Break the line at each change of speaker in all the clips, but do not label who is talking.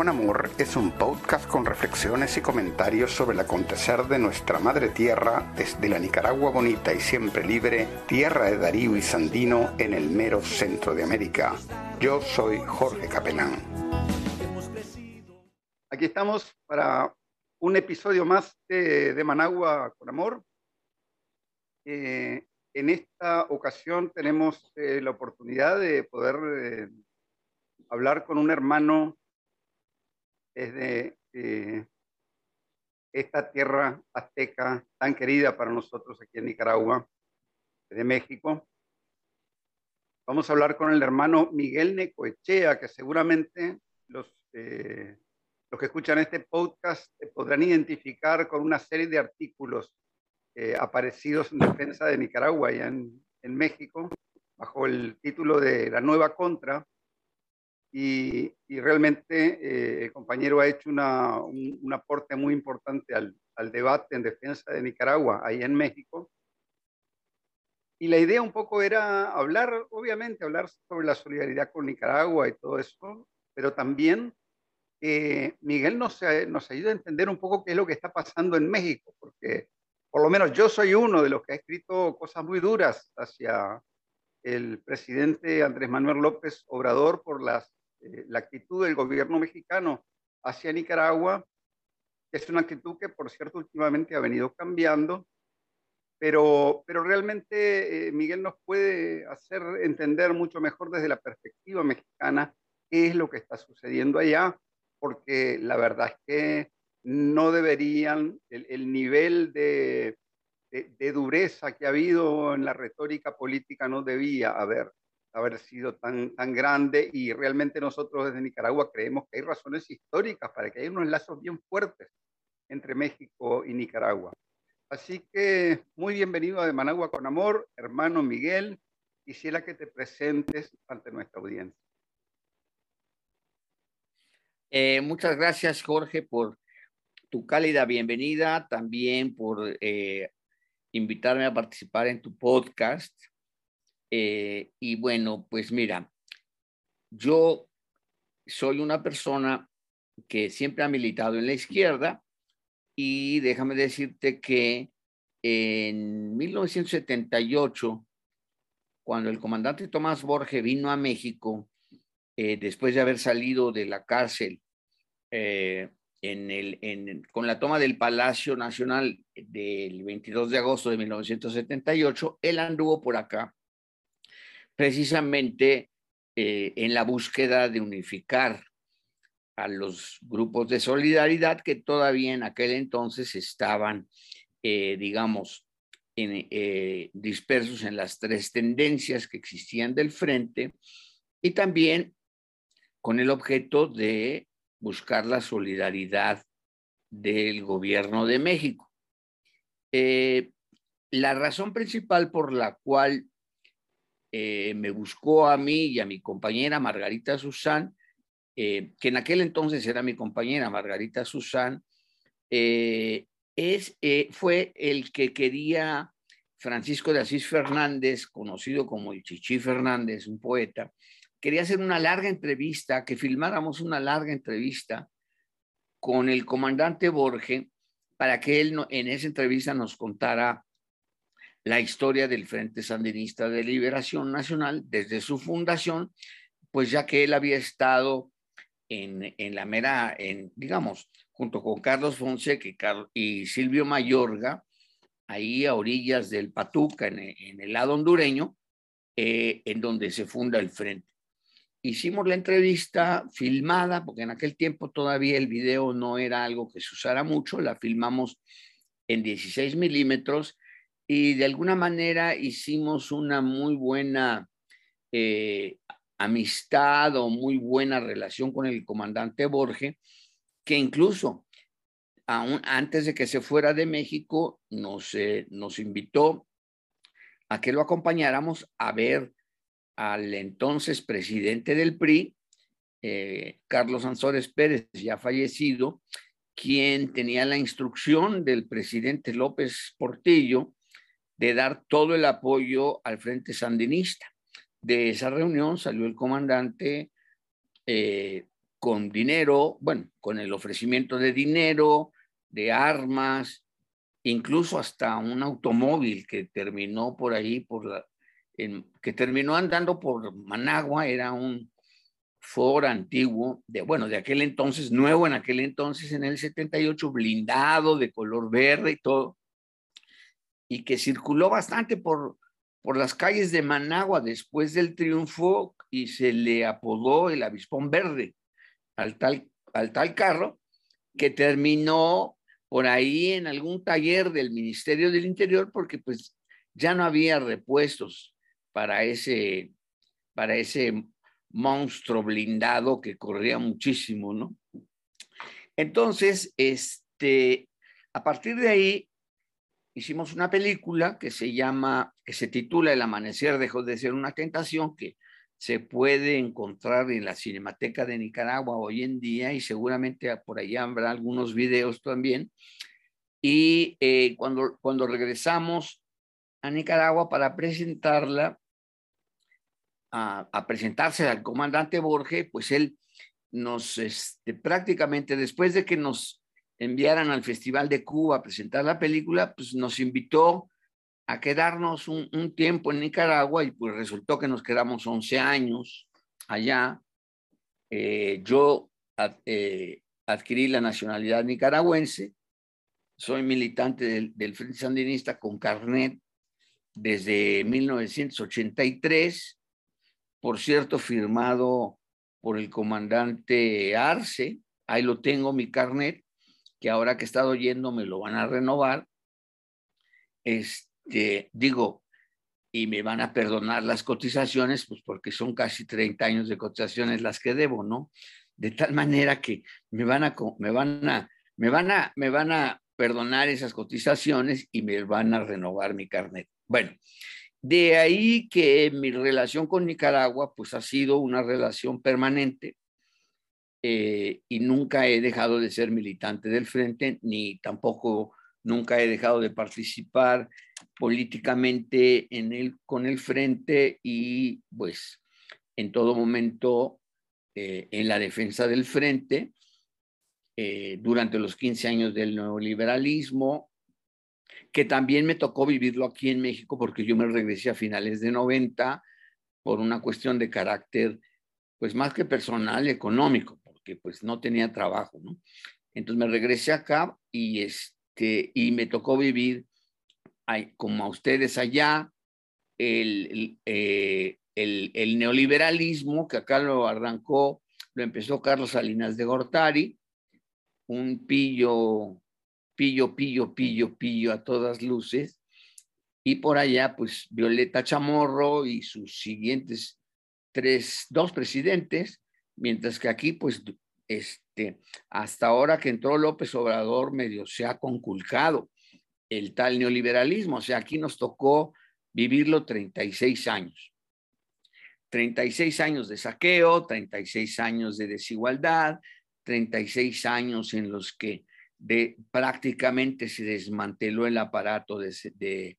con Amor es un podcast con reflexiones y comentarios sobre el acontecer de nuestra madre tierra desde la Nicaragua bonita y siempre libre, tierra de Darío y Sandino en el mero centro de América. Yo soy Jorge Capelán. Aquí estamos para un episodio más de, Managua con Amor. Eh, en esta ocasión tenemos eh, la oportunidad de poder eh, hablar con un hermano desde eh, esta tierra azteca tan querida para nosotros aquí en Nicaragua, de México. Vamos a hablar con el hermano Miguel Necoechea, que seguramente los, eh, los que escuchan este podcast podrán identificar con una serie de artículos eh, aparecidos en defensa de Nicaragua y en, en México, bajo el título de La Nueva Contra, y, realmente eh, el compañero ha hecho una, un, aporte muy importante al, al, debate en defensa de Nicaragua, ahí en México. Y la idea un poco era hablar, obviamente, hablar sobre la solidaridad con Nicaragua y todo eso, pero también eh, Miguel nos, nos ayuda a entender un poco qué es lo que está pasando en México, porque por lo menos yo soy uno de los que ha escrito cosas muy duras hacia el presidente Andrés Manuel López Obrador por las eh, la actitud del gobierno mexicano hacia Nicaragua, es una actitud que, por cierto, últimamente ha venido cambiando, pero, pero realmente eh, Miguel nos puede hacer entender mucho mejor desde la perspectiva mexicana qué es lo que está sucediendo allá, porque la verdad es que no deberían, el, nivel de, de, dureza que ha habido en la retórica política no debía haber haber sido tan, tan grande y realmente nosotros desde Nicaragua creemos que hay razones históricas para que haya unos lazos bien fuertes entre México y Nicaragua. Así que muy bienvenido a Managua con Amor, hermano Miguel. Quisiera que te presentes ante nuestra audiencia.
Eh, muchas gracias, Jorge, por tu cálida bienvenida, también por eh, invitarme a participar en tu podcast. Eh, y bueno, pues mira, yo soy una persona que siempre ha militado en la izquierda y déjame decirte que en 1978, cuando el comandante Tomás Borges vino a México, eh, después de haber salido de la cárcel eh, en el, con la toma del Palacio Nacional del 22 de agosto de 1978, él anduvo por acá precisamente eh, en la búsqueda de unificar a los grupos de solidaridad que todavía en aquel entonces estaban, eh, digamos, eh, dispersos en las tres tendencias que existían del frente y también con el objeto de buscar la solidaridad del gobierno de México. la razón principal por la cual eh, me buscó a mí y a mi compañera Margarita Susán, eh, que en aquel entonces era mi compañera Margarita Susán, eh, es, fue el que quería Francisco de Asís Fernández, conocido como el Chichi Fernández, un poeta, quería hacer una larga entrevista, que filmáramos una larga entrevista con el comandante Borge para que él en esa entrevista nos contara la historia del Frente Sandinista de Liberación Nacional desde su fundación, pues ya que él había estado en, la mera, en, digamos, junto con Carlos Fonseca y, Silvio Mayorga, ahí a orillas del Patuca, en, el lado hondureño, eh, en donde se funda el Frente. Hicimos la entrevista filmada, porque en aquel tiempo todavía el video no era algo que se usara mucho, la filmamos en 16 milímetros y de alguna manera hicimos una muy buena eh, amistad o muy buena relación con el comandante Borge, que incluso aún antes de que se fuera de México nos, eh, nos invitó a que lo acompañáramos a ver al entonces presidente del PRI, eh, Carlos Ansores Pérez, ya fallecido, quien tenía la instrucción del presidente López Portillo de dar todo el apoyo al Frente Sandinista. De esa reunión salió el comandante eh, con dinero, bueno, con el ofrecimiento de dinero, de armas, incluso hasta un automóvil que terminó por ahí, por que terminó andando por Managua, era un Ford antiguo, de, bueno, de aquel entonces, nuevo en aquel entonces, en el 78, blindado, de color verde y todo, y que circuló bastante por, por las calles de Managua después del triunfo y se le apodó el avispón verde al tal, al tal carro que terminó por ahí en algún taller del Ministerio del Interior porque pues ya no había repuestos para ese, para ese monstruo blindado que corría muchísimo, ¿no? Entonces, este, a partir de ahí hicimos una película que se llama, que se titula El amanecer dejó de ser una tentación, que se puede encontrar en la Cinemateca de Nicaragua hoy en día y seguramente por allá habrá algunos videos también. Y eh, cuando, cuando regresamos a Nicaragua para presentarla, a, presentarse al comandante Borges, pues él nos, este, prácticamente después de que nos enviaran al Festival de Cuba a presentar la película, pues nos invitó a quedarnos un, tiempo en Nicaragua y pues resultó que nos quedamos 11 años allá. Eh, yo eh, adquirí la nacionalidad nicaragüense, soy militante del, del Frente Sandinista con carnet desde 1983, por cierto, firmado por el comandante Arce, ahí lo tengo mi carnet, que ahora que he estado yendo me lo van a renovar. Este, digo, y me van a perdonar las cotizaciones, pues porque son casi 30 años de cotizaciones las que debo, ¿no? De tal manera que me van a, me van a, me van a, me van a perdonar esas cotizaciones y me van a renovar mi carnet. Bueno, de ahí que mi relación con Nicaragua, pues ha sido una relación permanente eh, y nunca he dejado de ser militante del frente, ni tampoco nunca he dejado de participar políticamente en el, con el frente y pues en todo momento eh, en la defensa del frente eh, durante los 15 años del neoliberalismo, que también me tocó vivirlo aquí en México porque yo me regresé a finales de 90 por una cuestión de carácter, pues más que personal, económico, porque pues no tenía trabajo, ¿no? Entonces me regresé acá y, es, y me tocó vivir como a ustedes allá, el, eh, el, el, neoliberalismo, que acá lo arrancó, lo empezó Carlos Salinas de Gortari, un pillo, pillo, pillo, pillo, pillo a todas luces, y por allá, pues Violeta Chamorro y sus siguientes tres, dos presidentes, mientras que aquí, pues, este, hasta ahora que entró López Obrador, medio se ha conculcado el tal neoliberalismo. O sea, aquí nos tocó vivirlo 36 años. 36 años de saqueo, 36 años de desigualdad, 36 años en los que de, prácticamente se desmanteló el aparato de, de,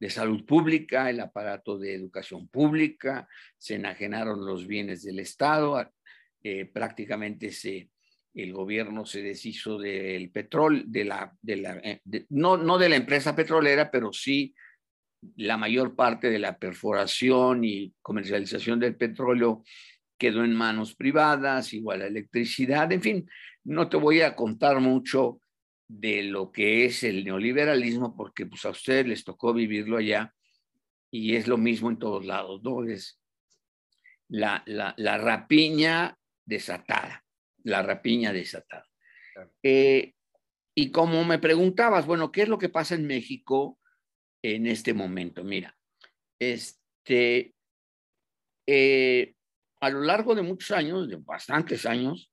de, salud pública, el aparato de educación pública, se enajenaron los bienes del Estado, eh, prácticamente se, el gobierno se deshizo del petróleo, de la, eh, no, no de la empresa petrolera, pero sí la mayor parte de la perforación y comercialización del petróleo quedó en manos privadas, igual la electricidad, en fin, no te voy a contar mucho de lo que es el neoliberalismo, porque pues a ustedes les tocó vivirlo allá y es lo mismo en todos lados, ¿no? La, la, la rapiña desatada la rapiña desatada. Eh, y como me preguntabas, bueno, ¿qué es lo que pasa en México en este momento? Mira, este, eh, a lo largo de muchos años, de bastantes años,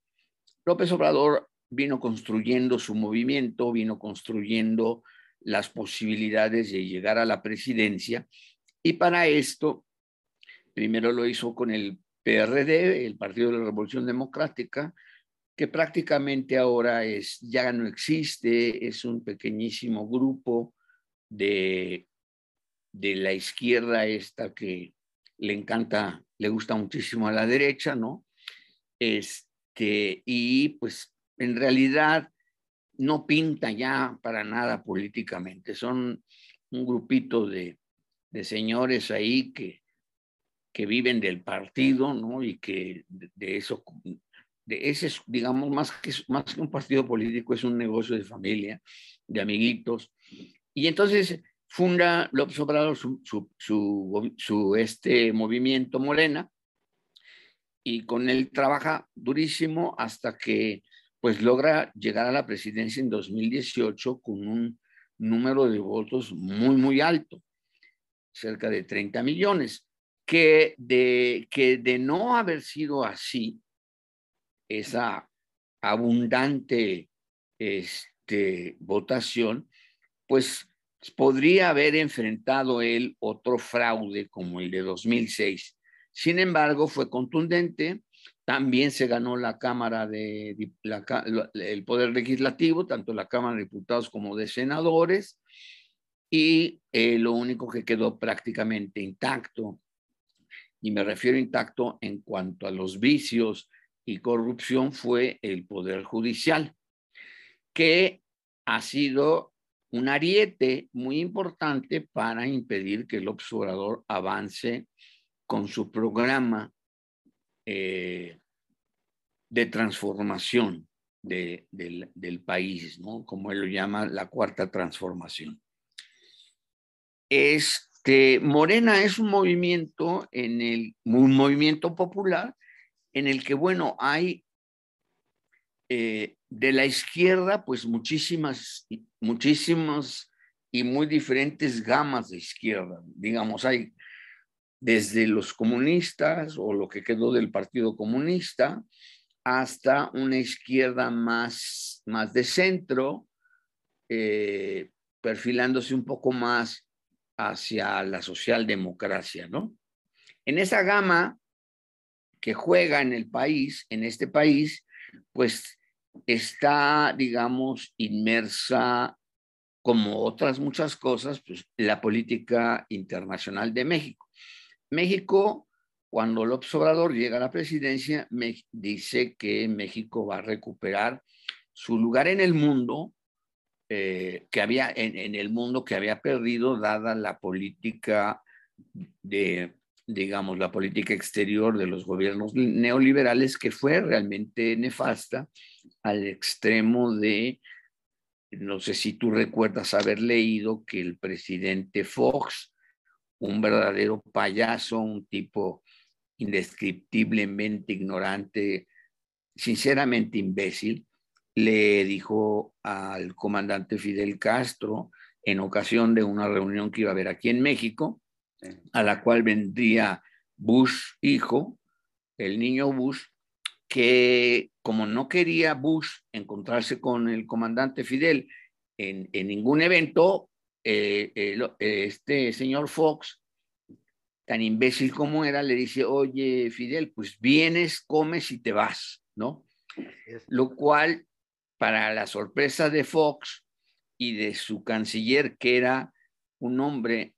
López Obrador vino construyendo su movimiento, vino construyendo las posibilidades de llegar a la presidencia y para esto, primero lo hizo con el PRD, el Partido de la Revolución Democrática, que prácticamente ahora es, ya no existe, es un pequeñísimo grupo de, de la izquierda esta que le encanta, le gusta muchísimo a la derecha, ¿no? Este, y pues en realidad no pinta ya para nada políticamente. Son un grupito de, de señores ahí que, que viven del partido, ¿no? Y que de, eso, de ese, digamos, más que, más que un partido político, es un negocio de familia, de amiguitos. Y entonces funda López Obrador su, su, su, su este movimiento Morena, y con él trabaja durísimo hasta que pues logra llegar a la presidencia en 2018 con un número de votos muy, muy alto, cerca de 30 millones, que de, que de no haber sido así, esa abundante este, votación, pues podría haber enfrentado él otro fraude como el de 2006 sin embargo, fue contundente. También se ganó la Cámara de el Poder Legislativo, tanto la Cámara de Diputados como de Senadores. Y eh, lo único que quedó prácticamente intacto, y me refiero intacto en cuanto a los vicios y corrupción, fue el Poder Judicial, que ha sido un ariete muy importante para impedir que el observador avance con su programa eh, de transformación del, país, ¿no? como él lo llama, la cuarta transformación. Morena es un movimiento, en el, un movimiento popular en el que, bueno, hay eh, de la izquierda, pues muchísimas, muchísimas y muy diferentes gamas de izquierda. Digamos, hay desde los comunistas o lo que quedó del Partido Comunista hasta una izquierda más, más de centro, eh, perfilándose un poco más hacia la socialdemocracia, ¿no? En esa gama que juega en el país, en este país, pues está, digamos, inmersa como otras muchas cosas, pues la política internacional de México. México, cuando López Obrador llega a la presidencia, me dice que México va a recuperar su lugar en el mundo eh, que había en, el mundo que había perdido dada la política de digamos la política exterior de los gobiernos neoliberales que fue realmente nefasta al extremo de no sé si tú recuerdas haber leído que el presidente Fox un verdadero payaso, un tipo indescriptiblemente ignorante, sinceramente imbécil, le dijo al comandante Fidel Castro en ocasión de una reunión que iba a haber aquí en México, a la cual vendría Bush hijo, el niño Bush, que como no quería Bush encontrarse con el comandante Fidel en, en ningún evento, eh, eh, este señor Fox, tan imbécil como era, le dice, oye, Fidel, pues vienes, comes y te vas, ¿no? Lo cual, para la sorpresa de Fox y de su canciller, que era un hombre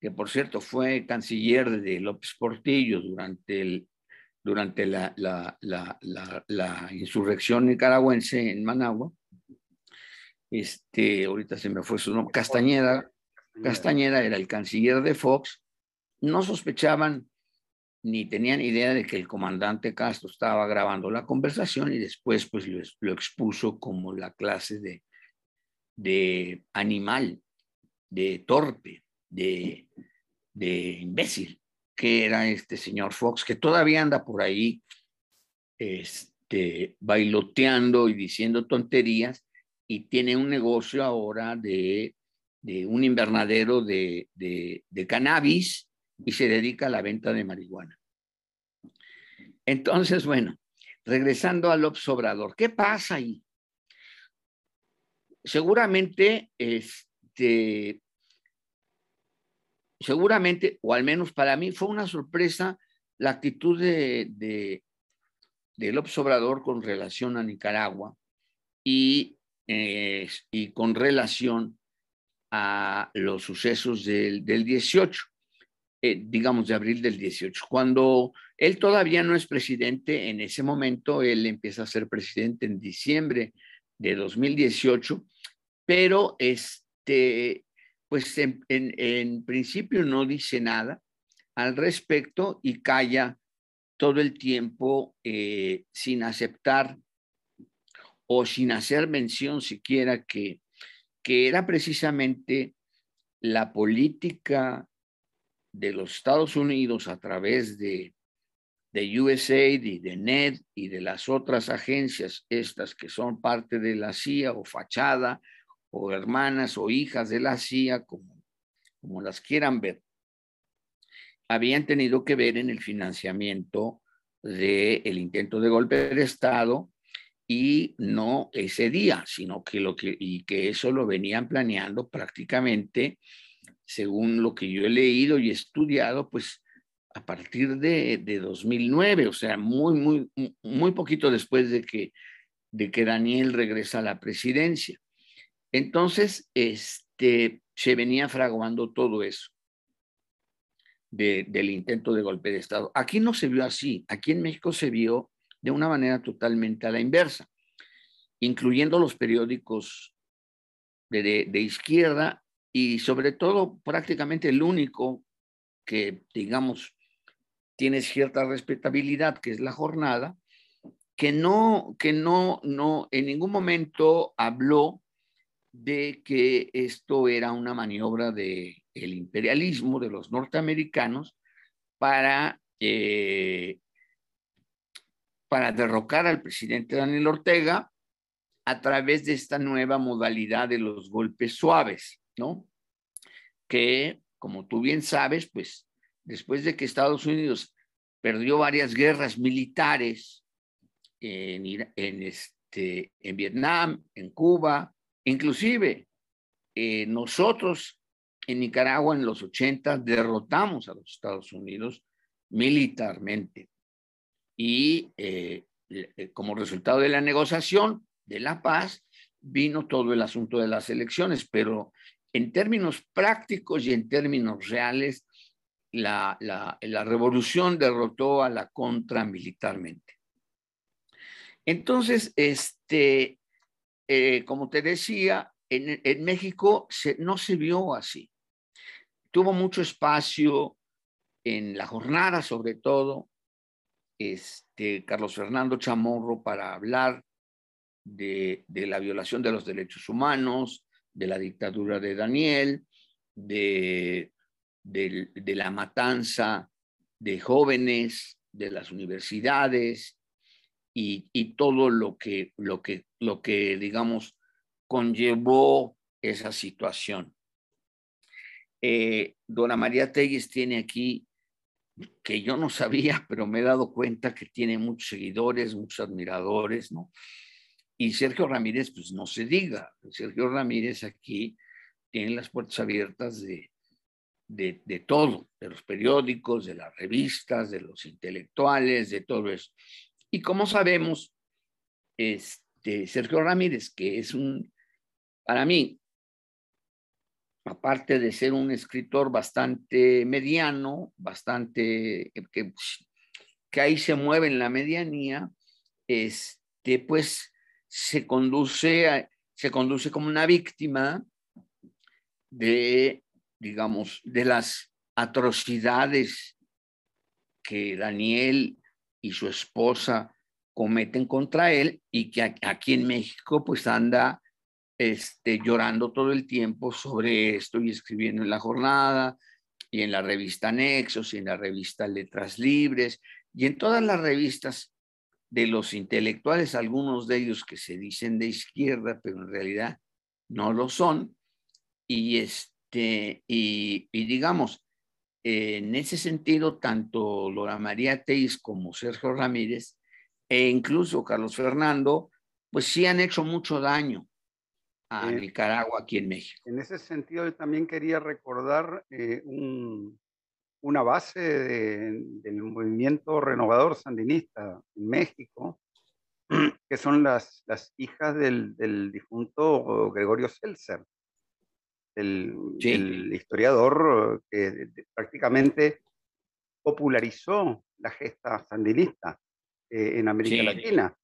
que por cierto fue canciller de López Portillo durante, el, durante la, la, la, la, insurrección nicaragüense en Managua, este, ahorita se me fue su nombre, Castañeda, Castañeda era el canciller de Fox, no sospechaban ni tenían idea de que el comandante Castro estaba grabando la conversación y después pues lo, expuso como la clase de, de animal, de torpe, de, de imbécil, que era este señor Fox, que todavía anda por ahí este, bailoteando y diciendo tonterías, y tiene un negocio ahora de, un invernadero de, cannabis y se dedica a la venta de marihuana. Entonces, bueno, regresando al obsobrador, ¿qué pasa ahí? Seguramente, este, seguramente, o al menos para mí, fue una sorpresa la actitud de, de, del obsobrador con relación a Nicaragua y y con relación a los sucesos del, del 18. Eh, digamos, de abril del 18. Cuando él todavía no es presidente, en ese momento él empieza a ser presidente en diciembre de 2018, pero este, pues en, en principio no dice nada al respecto y calla todo el tiempo eh, sin aceptar o sin hacer mención siquiera que, que era precisamente la política de los Estados Unidos a través de, de USAID y de NED y de las otras agencias, estas que son parte de la CIA o fachada o hermanas o hijas de la CIA, como, como las quieran ver, habían tenido que ver en el financiamiento del intento de golpe de Estado y no ese día, sino que lo que, y que eso lo venían planeando prácticamente, según lo que yo he leído y estudiado, pues a partir de, de 2009, o sea, muy, muy, muy poquito después de que, de que Daniel regresa a la presidencia. Entonces, este, se venía fraguando todo eso del intento de golpe de Estado. Aquí no se vio así, aquí en México se vio de una manera totalmente a la inversa, incluyendo los periódicos de, de, izquierda y sobre todo prácticamente el único que, digamos, tiene cierta respetabilidad, que es la jornada, que no, que no, no, en ningún momento habló de que esto era una maniobra de el imperialismo de los norteamericanos para, eh, para derrocar al presidente Daniel Ortega a través de esta nueva modalidad de los golpes suaves, ¿no? Que, como tú bien sabes, pues después de que Estados Unidos perdió varias guerras militares en, en, este, en Vietnam, en Cuba, inclusive eh, nosotros en Nicaragua en los 80 derrotamos a los Estados Unidos militarmente. Y eh, eh, como resultado de la negociación de la paz, vino todo el asunto de las elecciones, pero en términos prácticos y en términos reales, la, revolución derrotó a la contra militarmente. Entonces, este, eh, como te decía, en, México no se vio así tuvo mucho espacio en la jornada, sobre todo, este, Carlos Fernando Chamorro para hablar de, la violación de los derechos humanos, de la dictadura de Daniel, de, de, la matanza de jóvenes, de las universidades y, y, todo lo que, lo, que, lo que, digamos, conllevó esa situación. Eh, Dona María Telles tiene aquí, que yo no sabía, pero me he dado cuenta que tiene muchos seguidores, muchos admiradores, ¿no? Y Sergio Ramírez, pues no se diga, Sergio Ramírez aquí tiene las puertas abiertas de, de, de todo, de los periódicos, de las revistas, de los intelectuales, de todo eso. Y como sabemos, este, Sergio Ramírez, que es un, para mí, aparte de ser un escritor bastante mediano, bastante que, ahí se mueve en la medianía, este, pues se conduce, se conduce como una víctima de, digamos, de las atrocidades que Daniel y su esposa cometen contra él y que aquí en México pues anda este, llorando todo el tiempo sobre esto y escribiendo en la jornada y en la revista Nexos y en la revista Letras Libres y en todas las revistas de los intelectuales, algunos de ellos que se dicen de izquierda, pero en realidad no lo son. Y, este, y, digamos, en ese sentido, tanto Laura María Teis como Sergio Ramírez e incluso Carlos Fernando, pues sí han hecho mucho daño a eh, Nicaragua aquí en México.
En ese sentido, yo también quería recordar eh, una base del movimiento renovador sandinista en México, que son las, las hijas del, difunto Gregorio Seltzer. el, historiador que prácticamente popularizó la gesta sandinista eh, en América Latina,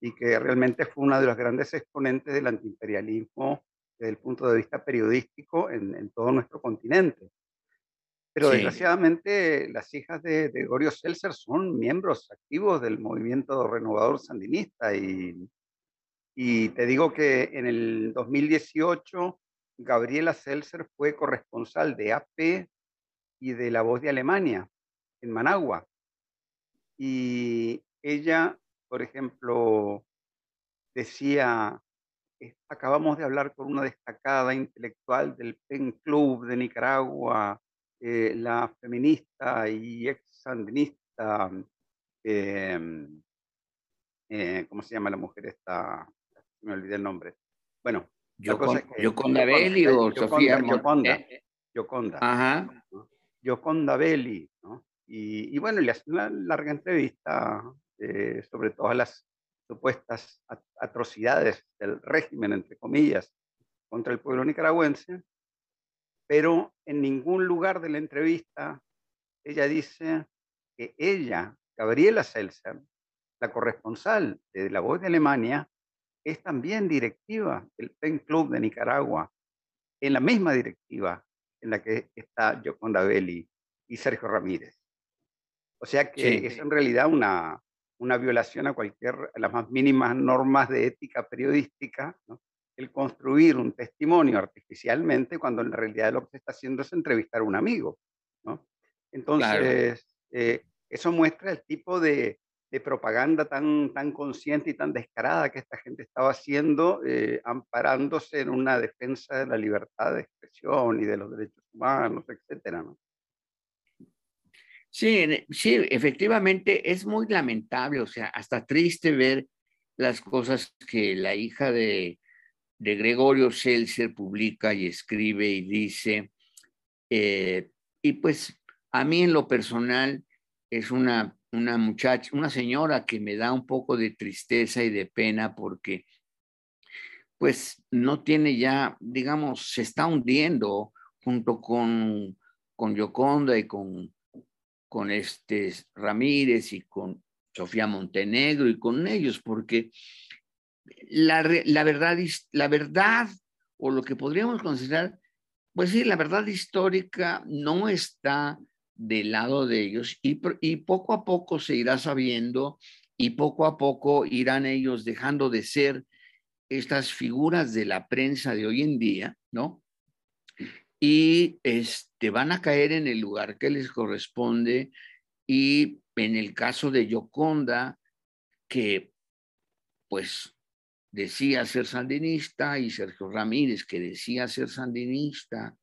y que realmente fue una de los grandes exponentes del antiimperialismo desde el punto de vista periodístico en, todo nuestro continente. Pero desgraciadamente las hijas de, de Gorio Seltzer son miembros activos del movimiento renovador sandinista y, y te digo que en el 2018 Gabriela Seltzer fue corresponsal de AP y de La Voz de Alemania en Managua. Y ella, por ejemplo, decía, acabamos de hablar con una destacada intelectual del PEN Club de Nicaragua, eh, la feminista y ex sandinista, em, eh, ¿cómo se llama la mujer esta? Me olvidé el nombre. Bueno,
Yoconda Belli o Sofía
Yoconda, Yoconda. Ajá. Yoconda Belli, ¿no? Y, bueno, le hace una larga entrevista eh, sobre todas las supuestas atrocidades del régimen, entre comillas, contra el pueblo nicaragüense, pero en ningún lugar de la entrevista ella dice que ella, Gabriela Seltzer, la corresponsal de La Voz de Alemania, es también directiva del PEN Club de Nicaragua, en la misma directiva en la que está Yoconda Belli y Sergio Ramírez. O sea que es en realidad una, una violación a cualquier, a las más mínimas normas de ética periodística, el construir un testimonio artificialmente cuando en realidad lo que se está haciendo es entrevistar a un amigo. ¿no? Entonces, eh, eso muestra el tipo de, de, propaganda tan, tan consciente y tan descarada que esta gente estaba haciendo, eh, amparándose en una defensa de la libertad de expresión y de los derechos humanos, etcétera, ¿no?
Sí, sí, efectivamente es muy lamentable, o sea, hasta triste ver las cosas que la hija de, Gregorio Seltzer publica y escribe y dice. Eh, y pues a mí en lo personal es una, una muchacha, una señora que me da un poco de tristeza y de pena porque pues no tiene ya, digamos, se está hundiendo junto con, con Yoconda y con con este Ramírez y con Sofía Montenegro y con ellos, porque la, la, verdad, la verdad o lo que podríamos considerar, pues sí, la verdad histórica no está del lado de ellos y, y poco a poco se irá sabiendo y poco a poco irán ellos dejando de ser estas figuras de la prensa de hoy en día, ¿no? y este, van a caer en el lugar que les corresponde. Y en el caso de Yoconda, que pues decía ser sandinista, y Sergio Ramírez, que decía ser sandinista,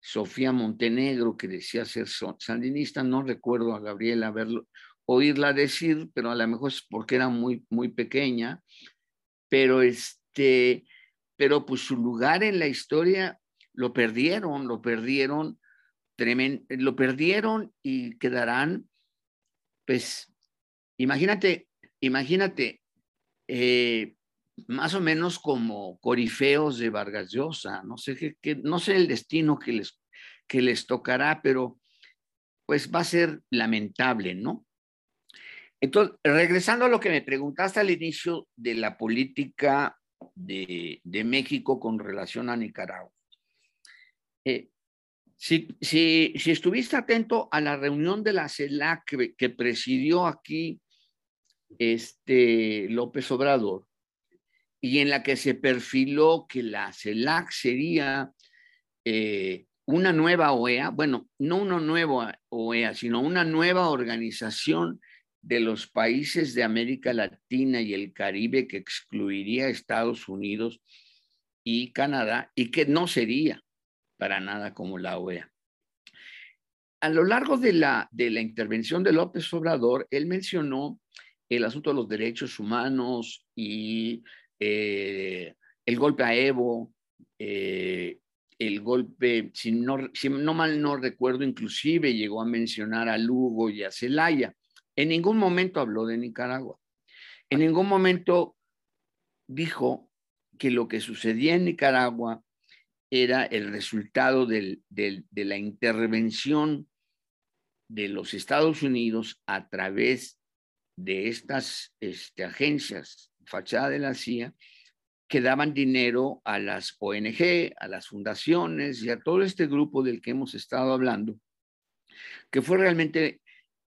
Sofía Montenegro, que decía ser sandinista, no recuerdo a Gabriela verlo, oírla decir, pero a lo mejor es porque era muy, muy pequeña, pero este, pero pues su lugar en la historia lo perdieron, lo perdieron, lo perdieron y quedarán, pues, imagínate, imagínate, eh, más o menos como corifeos de Vargas Llosa, no sé, qué, no sé el destino que les, que les tocará, pero pues va a ser lamentable, ¿no? Entonces, regresando a lo que me preguntaste al inicio de la política de, de México con relación a Nicaragua. Eh, si, si, si, estuviste atento a la reunión de la CELAC que, presidió aquí este López Obrador y en la que se perfiló que la CELAC sería eh, una nueva OEA, bueno, no una nueva OEA, sino una nueva organización de los países de América Latina y el Caribe que excluiría a Estados Unidos y Canadá y que no sería para nada como la OEA. A lo largo de la, de la intervención de López Obrador, él mencionó el asunto de los derechos humanos y eh, el golpe a Evo, eh, el golpe, si no, si no mal no recuerdo, inclusive llegó a mencionar a Lugo y a Celaya. En ningún momento habló de Nicaragua. En ningún momento dijo que lo que sucedía en Nicaragua era el resultado de la intervención de los Estados Unidos a través de estas este, agencias, fachada de la CIA, que daban dinero a las ONG, a las fundaciones y a todo este grupo del que hemos estado hablando, que fue realmente,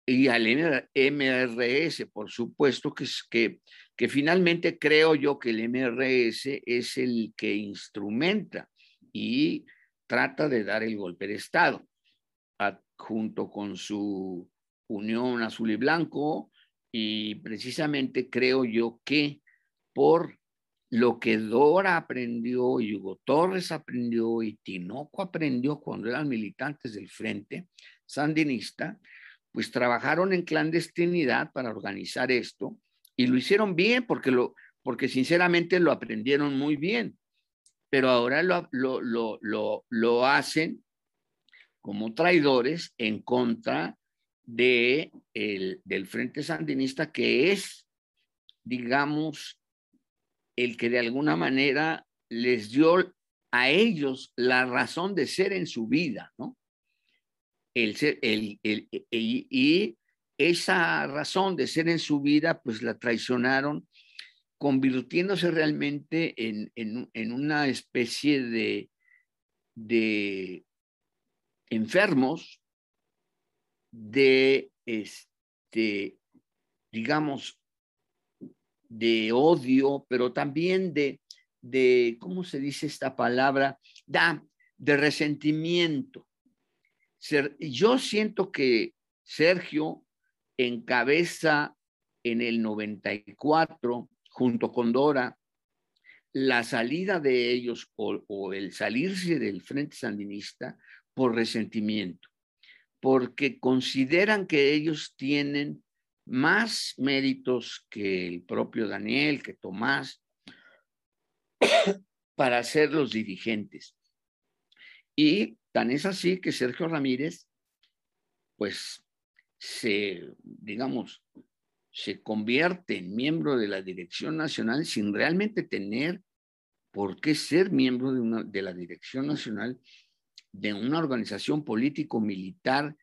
y al MRS, por supuesto, que, que, que finalmente creo yo que el MRS es el que instrumenta y trata de dar el golpe de Estado, junto con su Unión Azul y Blanco, y precisamente creo yo que por lo que Dora aprendió, y Hugo Torres aprendió y Tinoco aprendió cuando eran militantes del Frente Sandinista, pues trabajaron en clandestinidad para organizar esto y lo hicieron bien porque, lo, porque sinceramente lo aprendieron muy bien, pero ahora lo, lo, lo, lo hacen como traidores en contra de el, del Frente Sandinista, que es, digamos, el que de alguna manera les dio a ellos la razón de ser en su vida, ¿no? El el, el, y esa razón de ser en su vida, pues la traicionaron, convirtiéndose realmente en, en, en una especie de, de enfermos de, este, digamos, de odio, pero también de, de, ¿cómo se dice esta palabra? Da, de resentimiento. Yo siento que Sergio encabeza en el 94, junto con Dora, la salida de ellos o, o, el salirse del Frente Sandinista por resentimiento, porque consideran que ellos tienen más méritos que el propio Daniel, que Tomás, para ser los dirigentes. Y tan es así que Sergio Ramírez, pues, se, digamos, se convierte en miembro de la Dirección Nacional sin realmente tener por qué ser miembro de, una, de la Dirección Nacional de una organización político-militar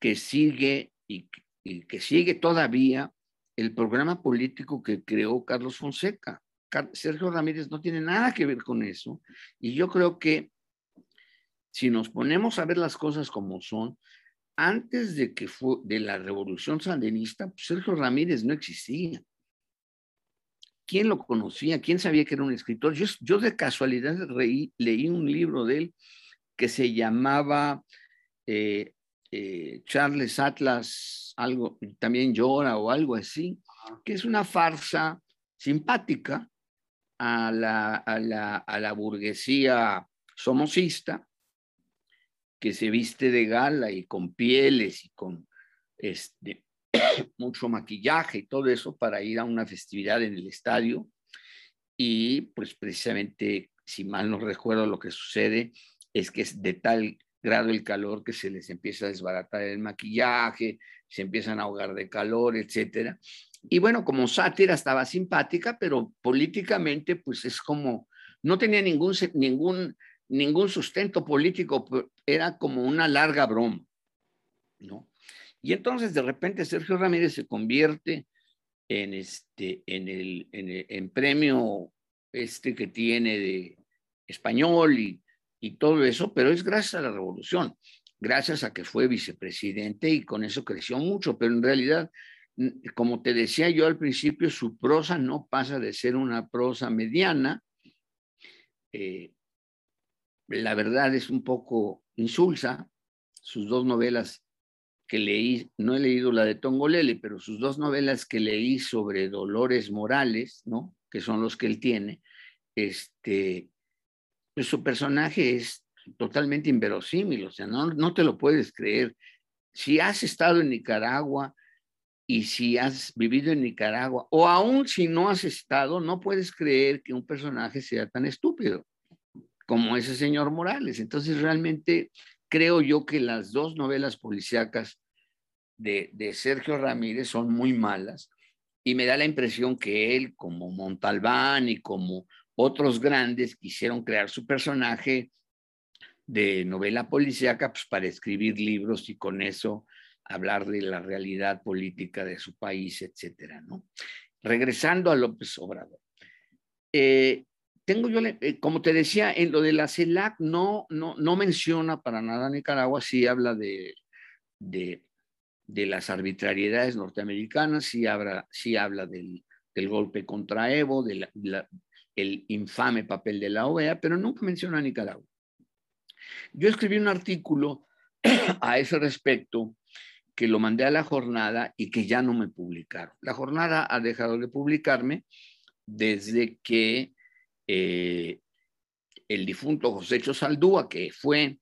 que sigue y, que sigue todavía el programa político que creó Carlos Fonseca. Sergio Ramírez no tiene nada que ver con eso. Y yo creo que si nos ponemos a ver las cosas como son, antes de que fue de la revolución sandinista, pues Sergio Ramírez no existía. ¿Quién lo conocía? ¿Quién sabía que era un escritor? Yo, yo de casualidad leí un libro de él que se llamaba eh, eh, Charles Atlas, algo, también llora o algo así, que es una farsa simpática a la, a la, a la burguesía somocista, que se viste de gala y con pieles y con este, mucho maquillaje y todo eso para ir a una festividad en el estadio. Y pues precisamente, si mal no recuerdo lo que sucede, es que es de tal grado el calor que se les empieza a desbaratar el maquillaje, se empiezan a ahogar de calor, etcétera. Y bueno, como sátira estaba simpática, pero políticamente pues es como, no tenía ningún, ningún, ningún sustento político, era como una larga broma, ¿no? Y entonces de repente Sergio Ramírez se convierte en, este, en, el, en, el, en premio este que tiene de español y y todo eso, pero es gracias a la revolución, gracias a que fue vicepresidente y con eso creció mucho, pero en realidad, como te decía yo al principio, su prosa no pasa de ser una prosa mediana. Eh, la verdad es un poco insulsa. Sus dos novelas que leí, no he leído la de Tongolele, pero sus dos novelas que leí sobre Dolores Morales, ¿no? Que son los que él tiene, este, pues su personaje es totalmente inverosímil, o sea, no, no te lo puedes creer. Si has estado en Nicaragua y si has vivido en Nicaragua, o aún si no has estado, no puedes creer que un personaje sea tan estúpido como ese señor Morales. Entonces, realmente creo yo que las dos novelas policíacas de, de Sergio Ramírez son muy malas y me da la impresión que él, como Montalbán y como otros grandes, quisieron crear su personaje de novela policíaca pues, para escribir libros y con eso hablar de la realidad política de su país, etcétera, ¿no? Regresando a López Obrador. Eh, tengo yo, eh, como te decía, en lo de la CELAC no, no, no menciona para nada Nicaragua, sí habla de, de, las arbitrariedades norteamericanas, sí habla, sí habla del, golpe contra Evo, del el infame papel de la OEA, pero nunca menciona a Nicaragua. Yo escribí un artículo a ese respecto que lo mandé a la jornada y que ya no me publicaron. La jornada ha dejado de publicarme desde que eh, el difunto José Chosaldúa, que fue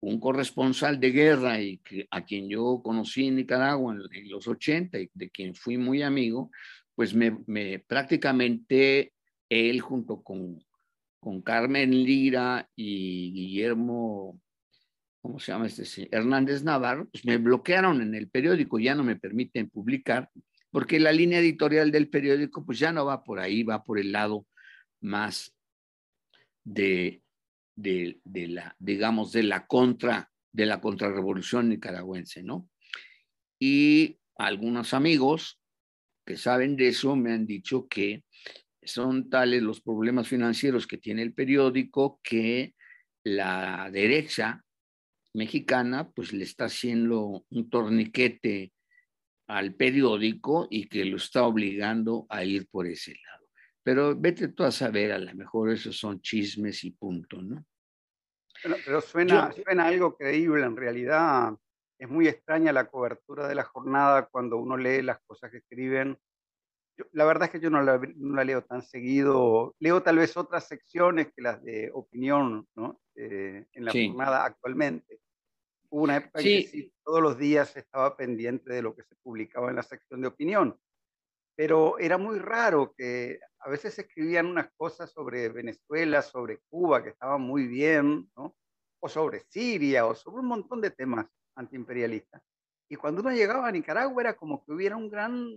un corresponsal de guerra y a quien yo conocí en Nicaragua en, los 80 y de quien fui muy amigo, pues me, me prácticamente él junto con, con Carmen Lira y Guillermo, ¿cómo se llama este? Hernández Navarro, pues me bloquearon en el periódico, ya no me permiten publicar, porque la línea editorial del periódico pues ya no va por ahí, va por el lado más de, de, de la, digamos, de la contra, de la contrarrevolución nicaragüense, ¿no? Y algunos amigos que saben de eso me han dicho que son tales los problemas financieros que tiene el periódico que la derecha mexicana pues le está haciendo un torniquete al periódico y que lo está obligando a ir por ese lado. Pero vete tú a saber, a lo mejor esos son chismes y punto, ¿no?
Pero, suena, suena algo creíble, en realidad es muy extraña la cobertura de la jornada cuando uno lee las cosas que escriben. La verdad es que yo no la, no la, leo tan seguido, leo tal vez otras secciones que las de opinión ¿no? Eh, en la jornada actualmente. Hubo una época en que todos los días estaba pendiente de lo que se publicaba en la sección de opinión pero era muy raro que a veces escribían unas cosas sobre Venezuela, sobre Cuba, que estaban muy bien, ¿no? o sobre Siria, o sobre un montón de temas antiimperialistas. Y cuando uno llegaba a Nicaragua era como que hubiera un gran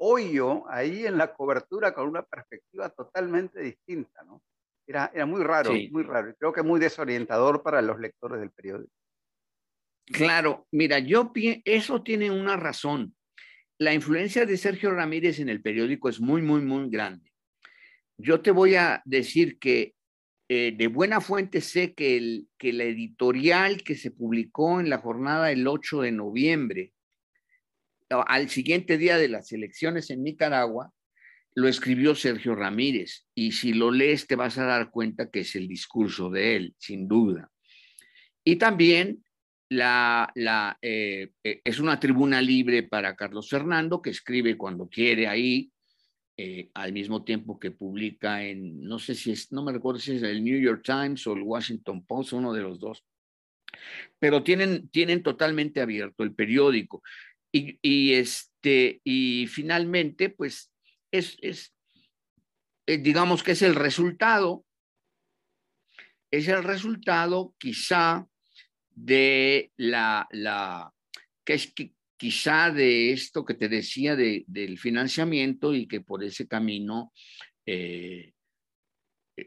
hoyo ahí en la cobertura con una perspectiva totalmente distinta, ¿no? Era, era muy raro, muy raro. Creo que muy desorientador para los lectores del periódico.
Claro, mira, yo eso tiene una razón la influencia de Sergio Ramírez en el periódico es muy, muy, muy grande. Yo te voy a decir que eh, de buena fuente sé que, el, que la editorial que se publicó en la jornada el 8 de noviembre, al siguiente día de las elecciones en Nicaragua, lo escribió Sergio Ramírez. Y si lo lees te vas a dar cuenta que es el discurso de él, sin duda. Y también la, la, eh, eh, es una tribuna libre para Carlos Fernando, que escribe cuando quiere ahí, eh, al mismo tiempo que publica en, no sé si es, no me recuerdo si es el New York Times o el Washington Post, uno de los dos, pero tienen, tienen totalmente abierto el periódico. Y, este, y finalmente, pues, es, es digamos que es el resultado, es el resultado quizá de la, la que es quizá de esto que te decía de, del financiamiento y que por ese camino eh,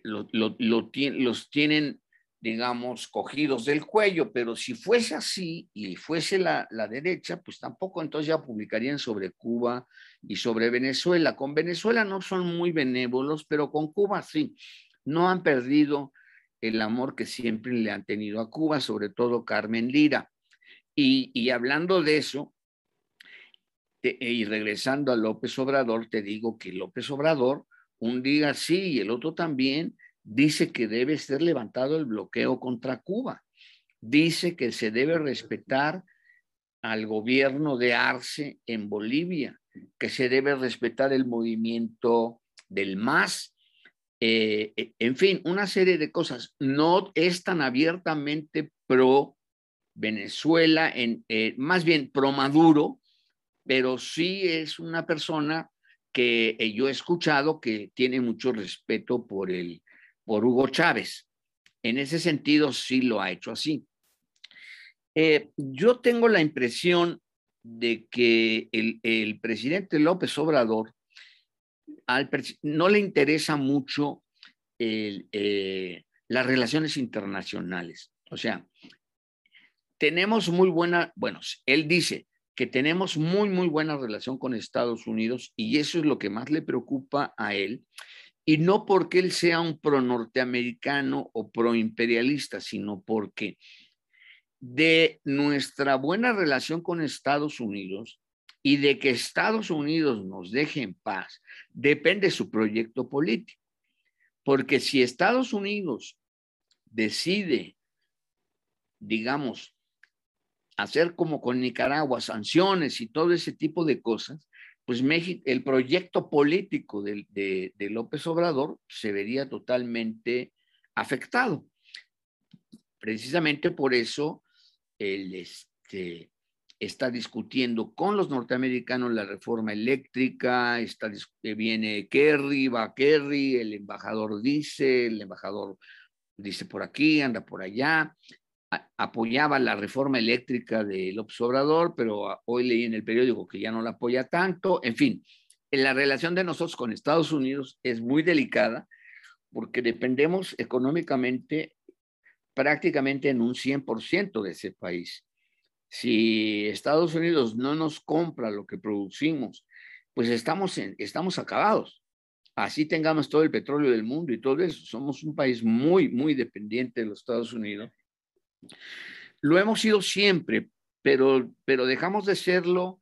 lo, lo, los tienen, digamos, cogidos del cuello, pero si fuese así y fuese la, la, derecha, pues tampoco entonces ya publicarían sobre Cuba y sobre Venezuela. Con Venezuela no son muy benévolos, pero con Cuba sí. No han perdido el amor que siempre le han tenido a Cuba, sobre todo Carmen Lira. Y, hablando de eso, y regresando a López Obrador, te digo que López Obrador, un día sí y el otro también, dice que debe ser levantado el bloqueo contra Cuba. Dice que se debe respetar al gobierno de Arce en Bolivia, que se debe respetar el movimiento del MAS, eh, eh, en fin, una serie de cosas. No es tan abiertamente pro Venezuela, en, eh, más bien pro Maduro, pero sí es una persona que yo he escuchado que tiene mucho respeto por, el, por Hugo Chávez. En ese sentido, sí lo ha hecho así. yo tengo la impresión de que el, presidente López Obrador no le interesa mucho eh, las relaciones internacionales. O sea, tenemos muy buena, bueno, él dice que tenemos muy, muy buena relación con Estados Unidos y eso es lo que más le preocupa a él. Y no porque él sea un pro norteamericano o pro imperialista, sino porque de nuestra buena relación con Estados Unidos y de que Estados Unidos nos deje en paz, depende su proyecto político. Porque si Estados Unidos decide, digamos, hacer como con Nicaragua, sanciones y todo ese tipo de cosas, pues México, el proyecto político de, López Obrador se vería totalmente afectado. Precisamente por eso él este, está discutiendo con los norteamericanos la reforma eléctrica, está, eh, viene Kerry, va Kerry, el embajador dice, el embajador dice por aquí, anda por allá, apoyaba la reforma eléctrica del Obrador, pero hoy leí en el periódico que ya no la apoya tanto, en fin, la relación de nosotros con Estados Unidos es muy delicada porque dependemos económicamente prácticamente en un 100% de ese país. Si Estados Unidos no nos compra lo que producimos, pues estamos, estamos acabados. Así tengamos todo el petróleo del mundo y todo eso. Somos un país muy, muy dependiente de los Estados Unidos. Lo hemos sido siempre, pero, pero dejamos de serlo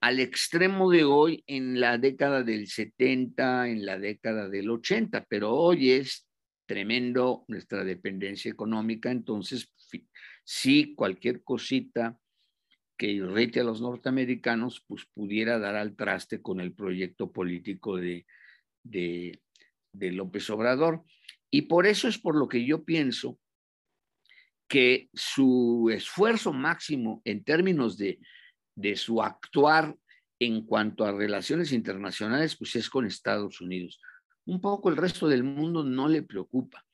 al extremo de hoy en la década del 70, en la década del 80, pero hoy es tremendo nuestra dependencia económica, entonces si cualquier cosita que irrite a los norteamericanos, pues pudiera dar al traste con el proyecto político de, de, López Obrador. Y por eso es por lo que yo pienso que su esfuerzo máximo en términos de, de su actuar en cuanto a relaciones internacionales, pues es con Estados Unidos un poco el resto del mundo no le preocupa.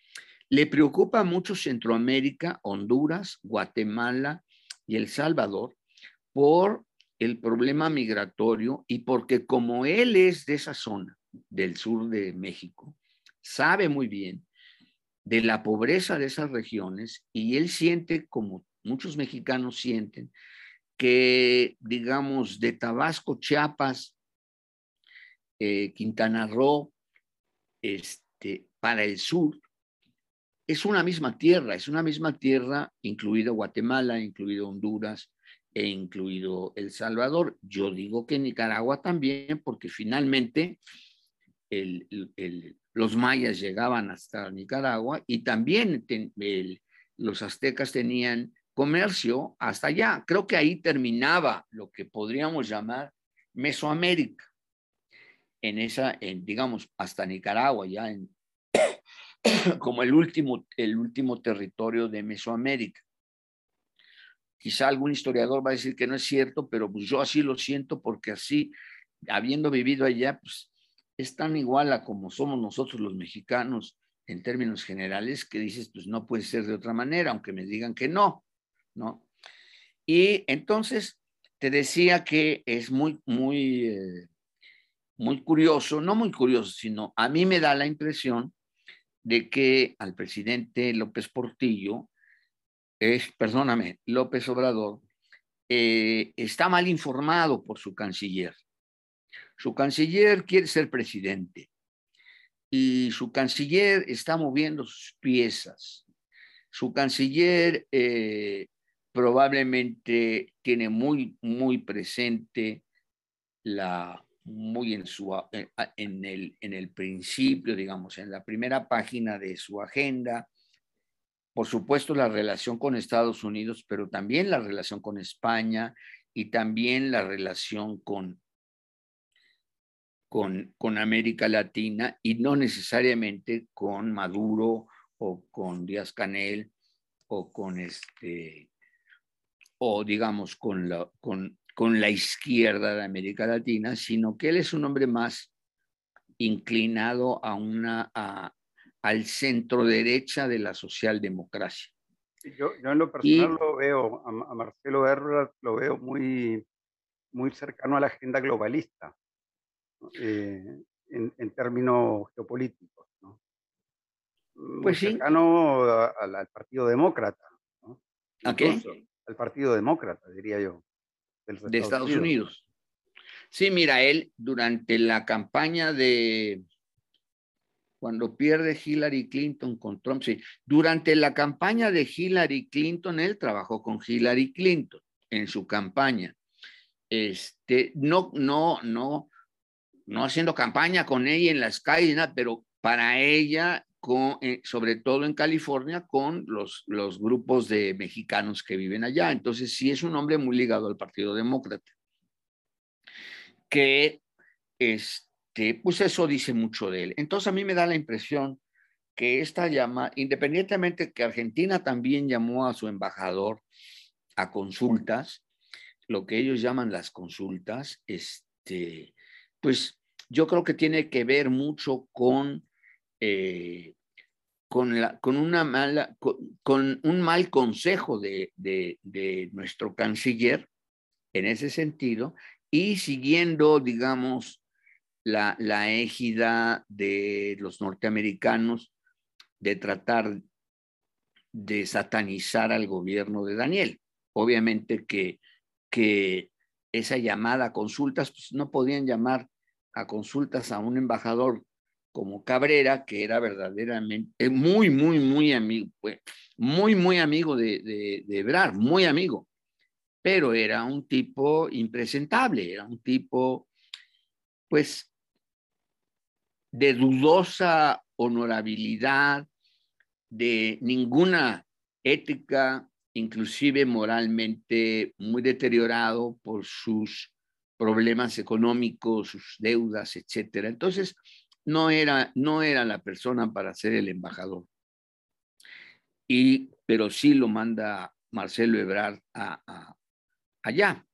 Le preocupa mucho Centroamérica, Honduras, Guatemala y El Salvador por el problema migratorio y porque como él es de esa zona del sur de México, sabe muy bien de la pobreza de esas regiones y él siente, como muchos mexicanos sienten, que, digamos, de Tabasco, Chiapas, eh, Quintana Roo, este, para el sur, es una misma tierra, es una misma tierra, incluido Guatemala, incluido Honduras e incluido El Salvador. Yo digo que Nicaragua también, porque finalmente los mayas llegaban hasta Nicaragua y también los aztecas tenían comercio hasta allá. Creo que ahí terminaba lo que podríamos llamar Mesoamérica en esa, digamos, hasta Nicaragua, ya en, como el último, el último territorio de Mesoamérica. Quizá algún historiador va a decir que no es cierto, pero pues yo así lo siento porque así, habiendo vivido allá, pues es tan igual a como somos nosotros los mexicanos en términos generales que dices, pues no puede ser de otra manera, aunque me digan que no, ¿no? Y entonces te decía que es muy, muy eh, muy curioso, no muy curioso, sino a mí me da la impresión de que al presidente López Portillo, es, perdóname, López Obrador, eh, está mal informado por su canciller. Su canciller quiere ser presidente y su canciller está moviendo sus piezas. Su canciller eh, probablemente tiene muy, muy presente la muy en, su, eh, en, el, en el principio, digamos, en la primera página de su agenda. Por supuesto, la relación con Estados Unidos, pero también la relación con España y también la relación con, con, con América Latina y no necesariamente con Maduro o con Díaz Canel o con este o digamos con, la, con con la izquierda de América Latina, sino que él es un hombre más inclinado a una, al centro derecha de la socialdemocracia.
Yo, yo en lo personal lo veo, a, Marcelo Ebrard lo veo muy, muy cercano a la agenda globalista, eh, en, en, términos geopolíticos. ¿no?
Pues sí.
Cercano al Partido Demócrata. ¿no?
¿A qué?
Al Partido Demócrata, diría yo.
De Estados, Unidos. Sí, mira, él durante la campaña de cuando pierde Hillary Clinton con Trump, sí, durante la campaña de Hillary Clinton, él trabajó con Hillary Clinton en su campaña. Este, no, no, no, no haciendo campaña con ella en las calles, pero para ella, eh, sobre todo en California, con los, los grupos de mexicanos que viven allá. Entonces, sí es un hombre muy ligado al Partido Demócrata que este, pues eso dice mucho de él. Entonces a mí me da la impresión que esta llama, independientemente que Argentina también llamó a su embajador a consultas, lo que ellos llaman las consultas, este, pues yo creo que tiene que ver mucho con, eh, con, una mala, con, un mal consejo de, de, de nuestro canciller en ese sentido, y siguiendo, digamos, la, la égida de los norteamericanos de tratar de satanizar al gobierno de Daniel. Obviamente que, que esa llamada a consultas, pues no podían llamar a consultas a un embajador como Cabrera, que era verdaderamente muy, muy, muy amigo, muy, muy amigo de, de, de Ebrar, muy amigo. Pero era un tipo impresentable, era un tipo, pues, de dudosa honorabilidad, de ninguna ética, inclusive moralmente muy deteriorado por sus problemas económicos, sus deudas, etcétera. Entonces, no era, no era la persona para ser el embajador. Y, pero sí lo manda Marcelo Ebrard a, allá.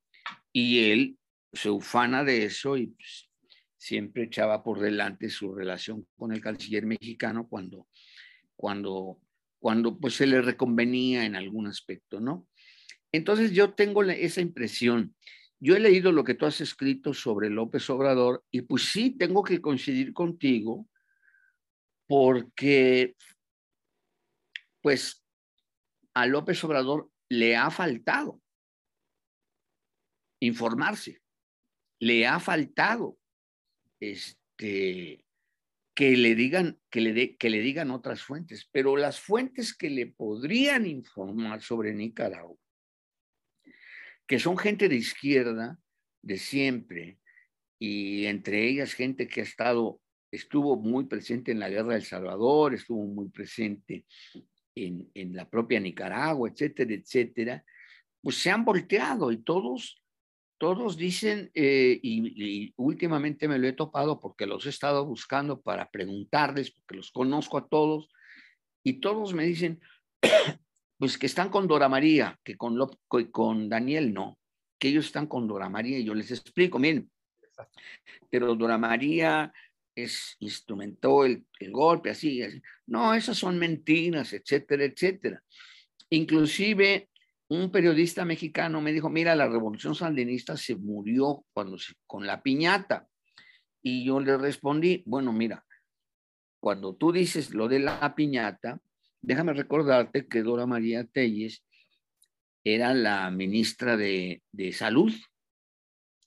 Y él se ufana de eso y pues, siempre echaba por delante su relación con el canciller mexicano cuando, cuando, cuando pues se le reconvenía en algún aspecto, ¿no? Entonces yo tengo esa impresión. Yo he leído lo que tú has escrito sobre López Obrador y pues sí tengo que coincidir contigo porque pues a López Obrador le ha faltado informarse. Le ha faltado este, que le digan que le, que le digan otras fuentes, pero las fuentes que le podrían informar sobre Nicaragua, que son gente de izquierda de siempre y entre ellas gente que ha estado estuvo muy presente en la guerra del Salvador, estuvo muy presente en, en la propia Nicaragua, etcétera, etcétera, pues se han volteado y todos todos dicen, eh, y, últimamente me lo he topado porque los he estado buscando para preguntarles, porque los conozco a todos, y todos me dicen, pues que están con Dora María, que con, con Daniel no, que ellos están con Dora María, y yo les explico, miren, pero Dora María es, instrumentó el, el golpe, así, así, no, esas son mentiras, etcétera, etcétera. Inclusive un periodista mexicano me dijo, mira, la revolución sandinista se murió cuando se, con la piñata. Y yo le respondí, bueno, mira, cuando tú dices lo de la piñata, déjame recordarte que Dora María Telles era la ministra de, de Salud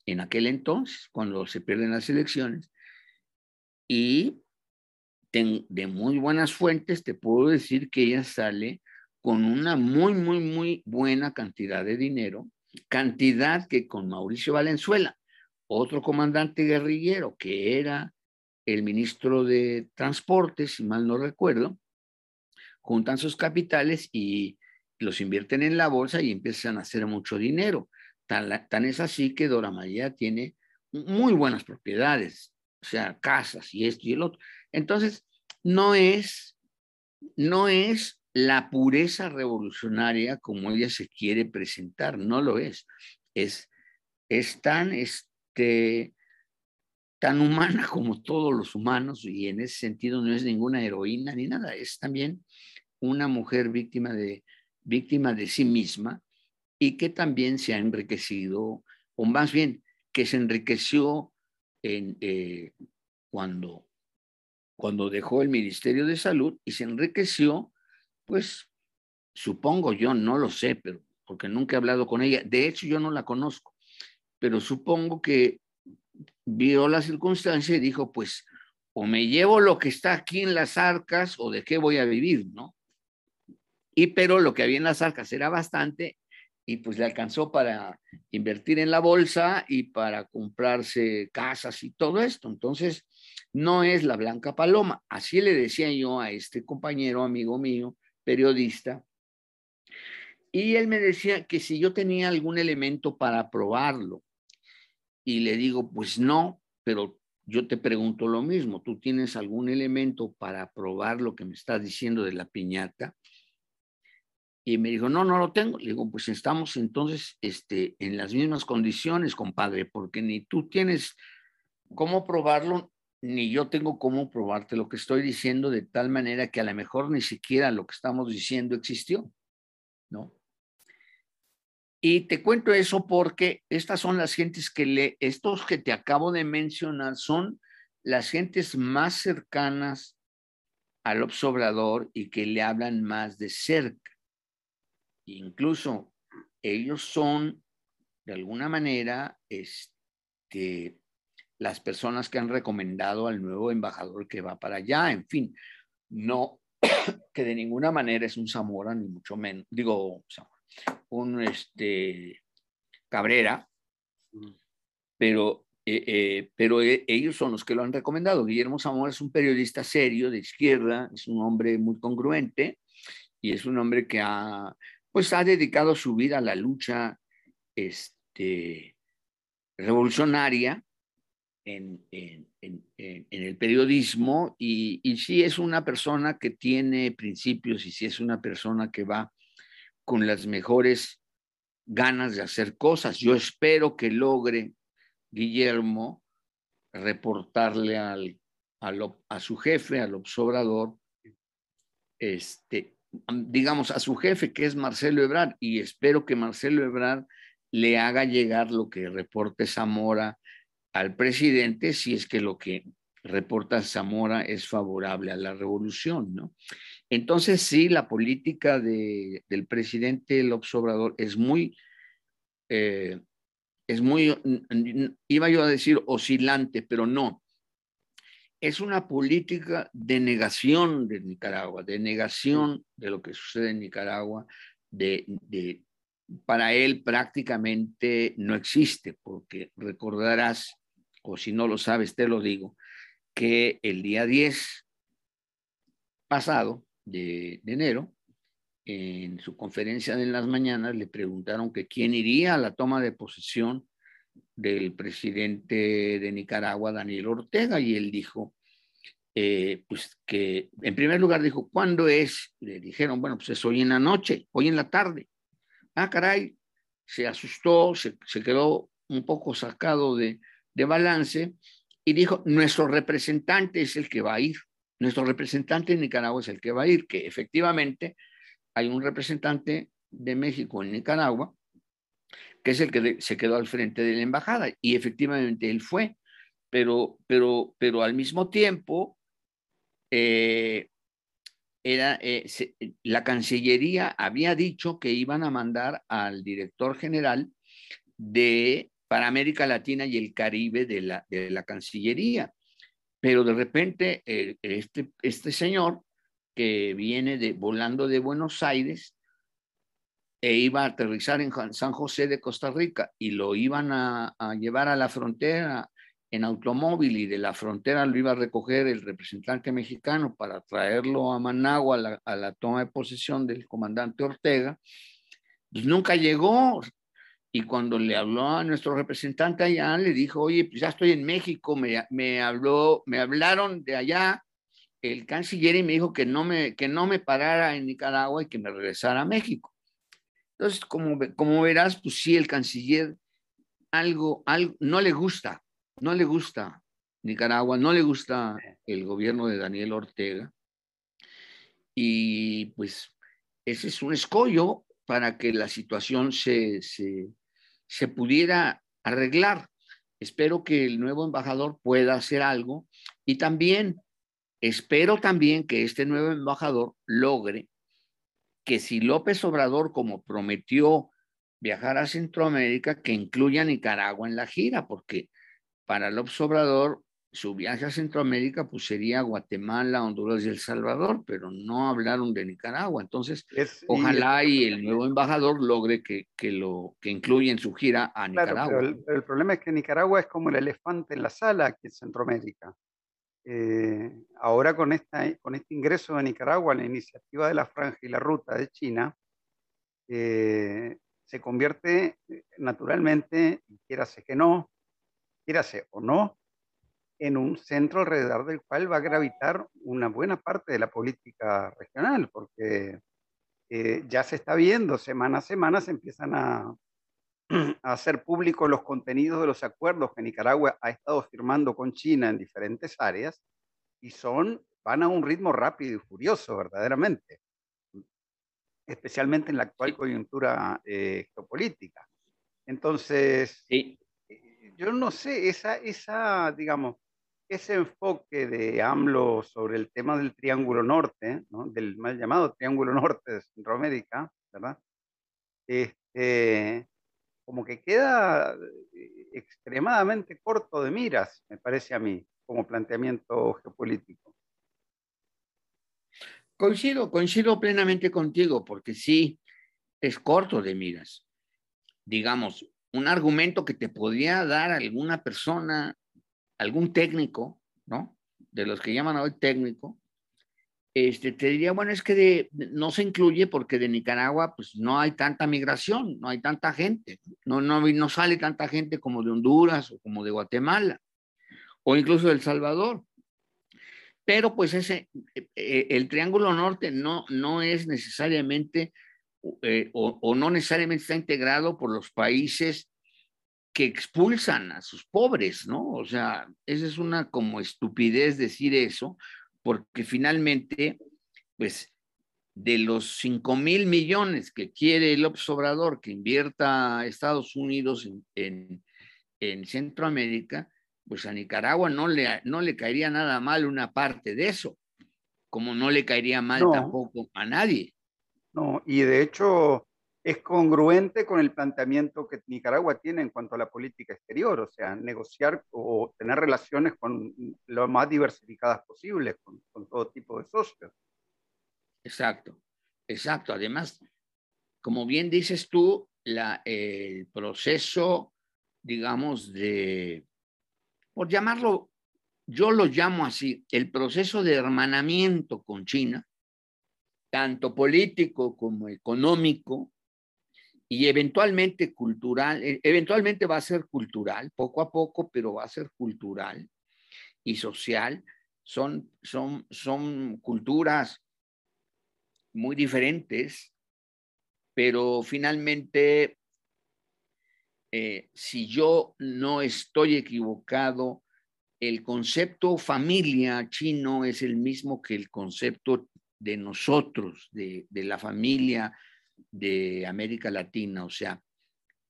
en aquel entonces, cuando se pierden las elecciones. Y de muy buenas fuentes te puedo decir que ella sale con una muy, muy, muy buena cantidad de dinero, cantidad que con Mauricio Valenzuela, otro comandante guerrillero que era el ministro de Transporte, si mal no recuerdo, juntan sus capitales y los invierten en la bolsa y empiezan a hacer mucho dinero. Tan, es así que Dora María tiene muy buenas propiedades, o sea, casas y esto y el otro. Entonces, no es, no es la pureza revolucionaria como ella se quiere presentar, no lo es. Es, es tan, este, tan humana como todos los humanos y en ese sentido no es ninguna heroína ni nada, es también una mujer víctima de, víctima de sí misma y que también se ha enriquecido, o más bien que se enriqueció en, eh, cuando, cuando dejó el Ministerio de Salud y se enriqueció, pues supongo yo, no lo sé, pero porque nunca he hablado con ella, de hecho yo no la conozco, pero supongo que vio la circunstancia y dijo, pues o me llevo lo que está aquí en las arcas o de qué voy a vivir, ¿no? Y pero lo que había en las arcas era bastante y pues le alcanzó para invertir en la bolsa y para comprarse casas y todo esto. Entonces, no es la blanca paloma. Así le decía yo a este compañero, amigo mío, periodista. Y él me decía que si yo tenía algún elemento para probarlo. Y le digo, pues no, pero yo te pregunto lo mismo. ¿Tú tienes algún elemento para probar lo que me estás diciendo de la piñata? Y me dijo, no, no lo tengo. Le digo, pues estamos entonces este, en las mismas condiciones, compadre, porque ni tú tienes cómo probarlo, ni yo tengo cómo probarte lo que estoy diciendo de tal manera que a lo mejor ni siquiera lo que estamos diciendo existió, ¿no? Y te cuento eso porque estas son las gentes que le, estos que te acabo de mencionar son las gentes más cercanas al observador y que le hablan más de cerca. Incluso ellos son, de alguna manera, este, las personas que han recomendado al nuevo embajador que va para allá. En fin, no que de ninguna manera es un Zamora, ni mucho menos, digo, un este, Cabrera, pero, eh, eh, pero eh, ellos son los que lo han recomendado. Guillermo Zamora es un periodista serio de izquierda, es un hombre muy congruente y es un hombre que ha pues ha dedicado su vida a la lucha este, revolucionaria en, el periodismo y, y sí es una persona que tiene principios y sí es una persona que va con las mejores ganas de hacer cosas. Yo espero que logre Guillermo reportarle a su jefe, al observador, este, digamos, a su jefe, que es Marcelo Ebrard, y espero que Marcelo Ebrard le haga llegar lo que reporte Zamora al presidente, si es que lo que reporta Zamora es favorable a la revolución, ¿no? Entonces, sí, la política de, del presidente López Obrador es muy, eh, es muy, iba yo a decir oscilante, pero no, es una política de negación de Nicaragua, de negación de lo que sucede en Nicaragua, de, para él prácticamente no existe, porque recordarás, o si no lo sabes, te lo digo, que el día 10 pasado de, enero, en su conferencia de en las mañanas, le preguntaron que quién iría a la toma de posesión del presidente de Nicaragua, Daniel Ortega, y él dijo, eh, pues que en primer lugar dijo, ¿cuándo es? Le dijeron, bueno, pues es hoy en la noche, hoy en la tarde. Ah, caray, se asustó, se, quedó un poco sacado de, de balance y dijo, nuestro representante es el que va a ir, nuestro representante en Nicaragua es el que va a ir, que efectivamente hay un representante de México en Nicaragua, que es el que se quedó al frente de la embajada, y efectivamente él fue, pero, pero, pero al mismo tiempo eh, era, eh, la Cancillería había dicho que iban a mandar al director general de, para América Latina y el Caribe de la, de la Cancillería. Pero de repente eh, este, este señor que viene volando de Buenos Aires e iba a aterrizar en San José de Costa Rica y lo iban a, a llevar a la frontera en automóvil y de la frontera lo iba a recoger el representante mexicano para traerlo a Managua a la, toma de posesión del comandante Ortega, pues nunca llegó. Y cuando le habló a nuestro representante allá, le dijo, oye, pues ya estoy en México, me, me, habló, me hablaron de allá el canciller y me dijo que no me, que no me parara en Nicaragua y que me regresara a México. Entonces, como, como verás, pues sí, el canciller algo, algo no le gusta no le gusta Nicaragua, no le gusta el gobierno de Daniel Ortega. Y pues ese es un escollo para que la situación se, se, se pudiera arreglar. Espero que el nuevo embajador pueda hacer algo y también espero también que este nuevo embajador logre que si López Obrador, como prometió viajar a Centroamérica, que incluya a Nicaragua en la gira, porque para López Obrador su viaje a Centroamérica pues sería Guatemala, Honduras y El Salvador, pero no hablaron de Nicaragua. Entonces, ojalá y, el nuevo embajador logre que, que, lo, que incluya en su gira a Nicaragua.
el, el, problema es que Nicaragua es como el elefante en la sala aquí en Centroamérica. Eh, ahora con, esta, con este ingreso de Nicaragua a la iniciativa de la franja y la ruta de China, eh, se convierte eh, naturalmente, quiérase que no, quiérase o no, en un centro alrededor del cual va a gravitar una buena parte de la política regional, porque ya se está viendo semana a semana, se empiezan a, a hacer públicos los contenidos de los acuerdos que Nicaragua ha estado firmando con China en diferentes áreas y son, van a un ritmo rápido y furioso, verdaderamente, especialmente en la actual coyuntura eh, geopolítica. Entonces, eh, yo no sé, esa, esa, digamos, ese enfoque de AMLO sobre el tema del Triángulo Norte, ¿no? del mal llamado Triángulo Norte de Centroamérica, ¿verdad? Este, como que queda eh, extremadamente corto de miras, me parece a mí, como planteamiento geopolítico.
Coincido, coincido plenamente contigo, porque sí, es corto de miras. Digamos, un argumento que te podría dar alguna persona, algún técnico, ¿no? De los que llaman hoy técnico, este, te diría, bueno, es que no se incluye porque de Nicaragua pues no hay tanta migración, no hay tanta gente, no, no, no sale tanta gente como de Honduras o como de Guatemala o incluso de El Salvador. Pero pues ese, eh, el Triángulo Norte no, no es necesariamente eh, o, o no necesariamente está integrado por los países que expulsan a sus pobres, ¿no? O sea, esa es una como estupidez decir eso, porque finalmente, pues de los 5 mil millones que quiere el Obrador que invierta Estados Unidos en, en, Centroamérica, pues a Nicaragua no le, no le caería nada mal una parte de eso, como no le caería mal tampoco a nadie.
No, y de hecho es congruente con el planteamiento que Nicaragua tiene en cuanto a la política exterior, o sea, negociar o tener relaciones con lo más diversificadas posibles, con, todo tipo de socios.
Exacto, exacto. Además, como bien dices tú, el proceso, digamos, de, por llamarlo, yo lo llamo así, el proceso de hermanamiento con China, tanto político como económico, y eventualmente cultural, e, eventualmente va a ser cultural, poco a poco, pero va a ser cultural y social. Son, son, son culturas muy diferentes, pero finalmente, eh, si yo no estoy equivocado, el concepto familia chino es el mismo que el concepto de nosotros, de, de la familia de América Latina, o sea,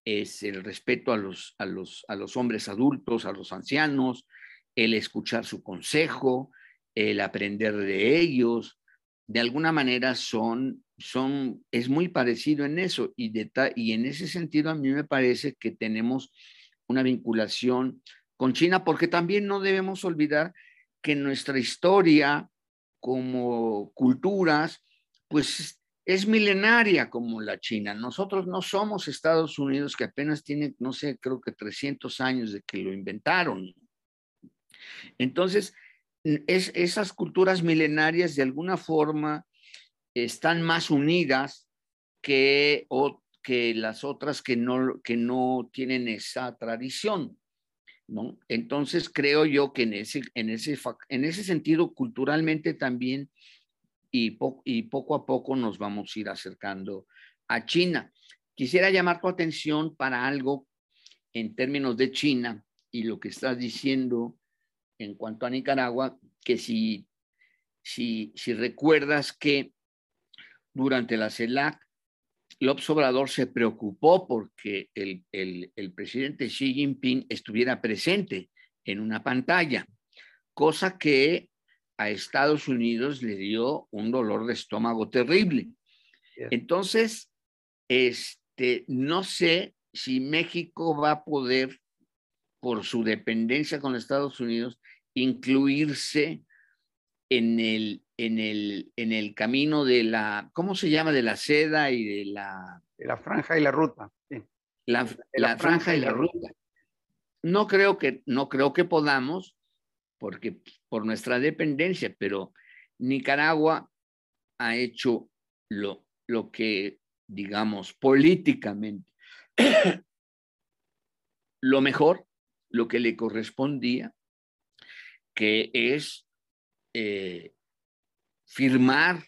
es el respeto a los, a los, a los hombres adultos, a los ancianos, el escuchar su consejo, el aprender de ellos, de alguna manera son, son, es muy parecido en eso y, de, y en ese sentido a mí me parece que tenemos una vinculación con China porque también no debemos olvidar que nuestra historia como culturas, pues es milenaria como la China. Nosotros no somos Estados Unidos que apenas tiene, no sé, creo que 300 años de que lo inventaron. Entonces, es, esas culturas milenarias de alguna forma están más unidas que, las otras que no, que no tienen esa tradición. Entonces, creo yo que en ese, en ese, en ese sentido, culturalmente también y, poco a poco nos vamos a ir acercando a China. Quisiera llamar tu atención para algo en términos de China y lo que estás diciendo en cuanto a Nicaragua, que si, si, si recuerdas que durante la CELAC, López Obrador se preocupó porque el, el, presidente Xi Jinping estuviera presente en una pantalla, cosa que a Estados Unidos le dio un dolor de estómago terrible. Entonces, este, no sé si México va a poder, por su dependencia con Estados Unidos, incluirse en el, en el, en el camino de la, ¿cómo se llama? De la seda y de la...
De la franja y la ruta.
La, la, franja, y la, ruta. No creo que, no creo que podamos, porque por nuestra dependencia, pero Nicaragua ha hecho lo, lo que, digamos, políticamente, lo mejor, lo que le correspondía, que es eh, firmar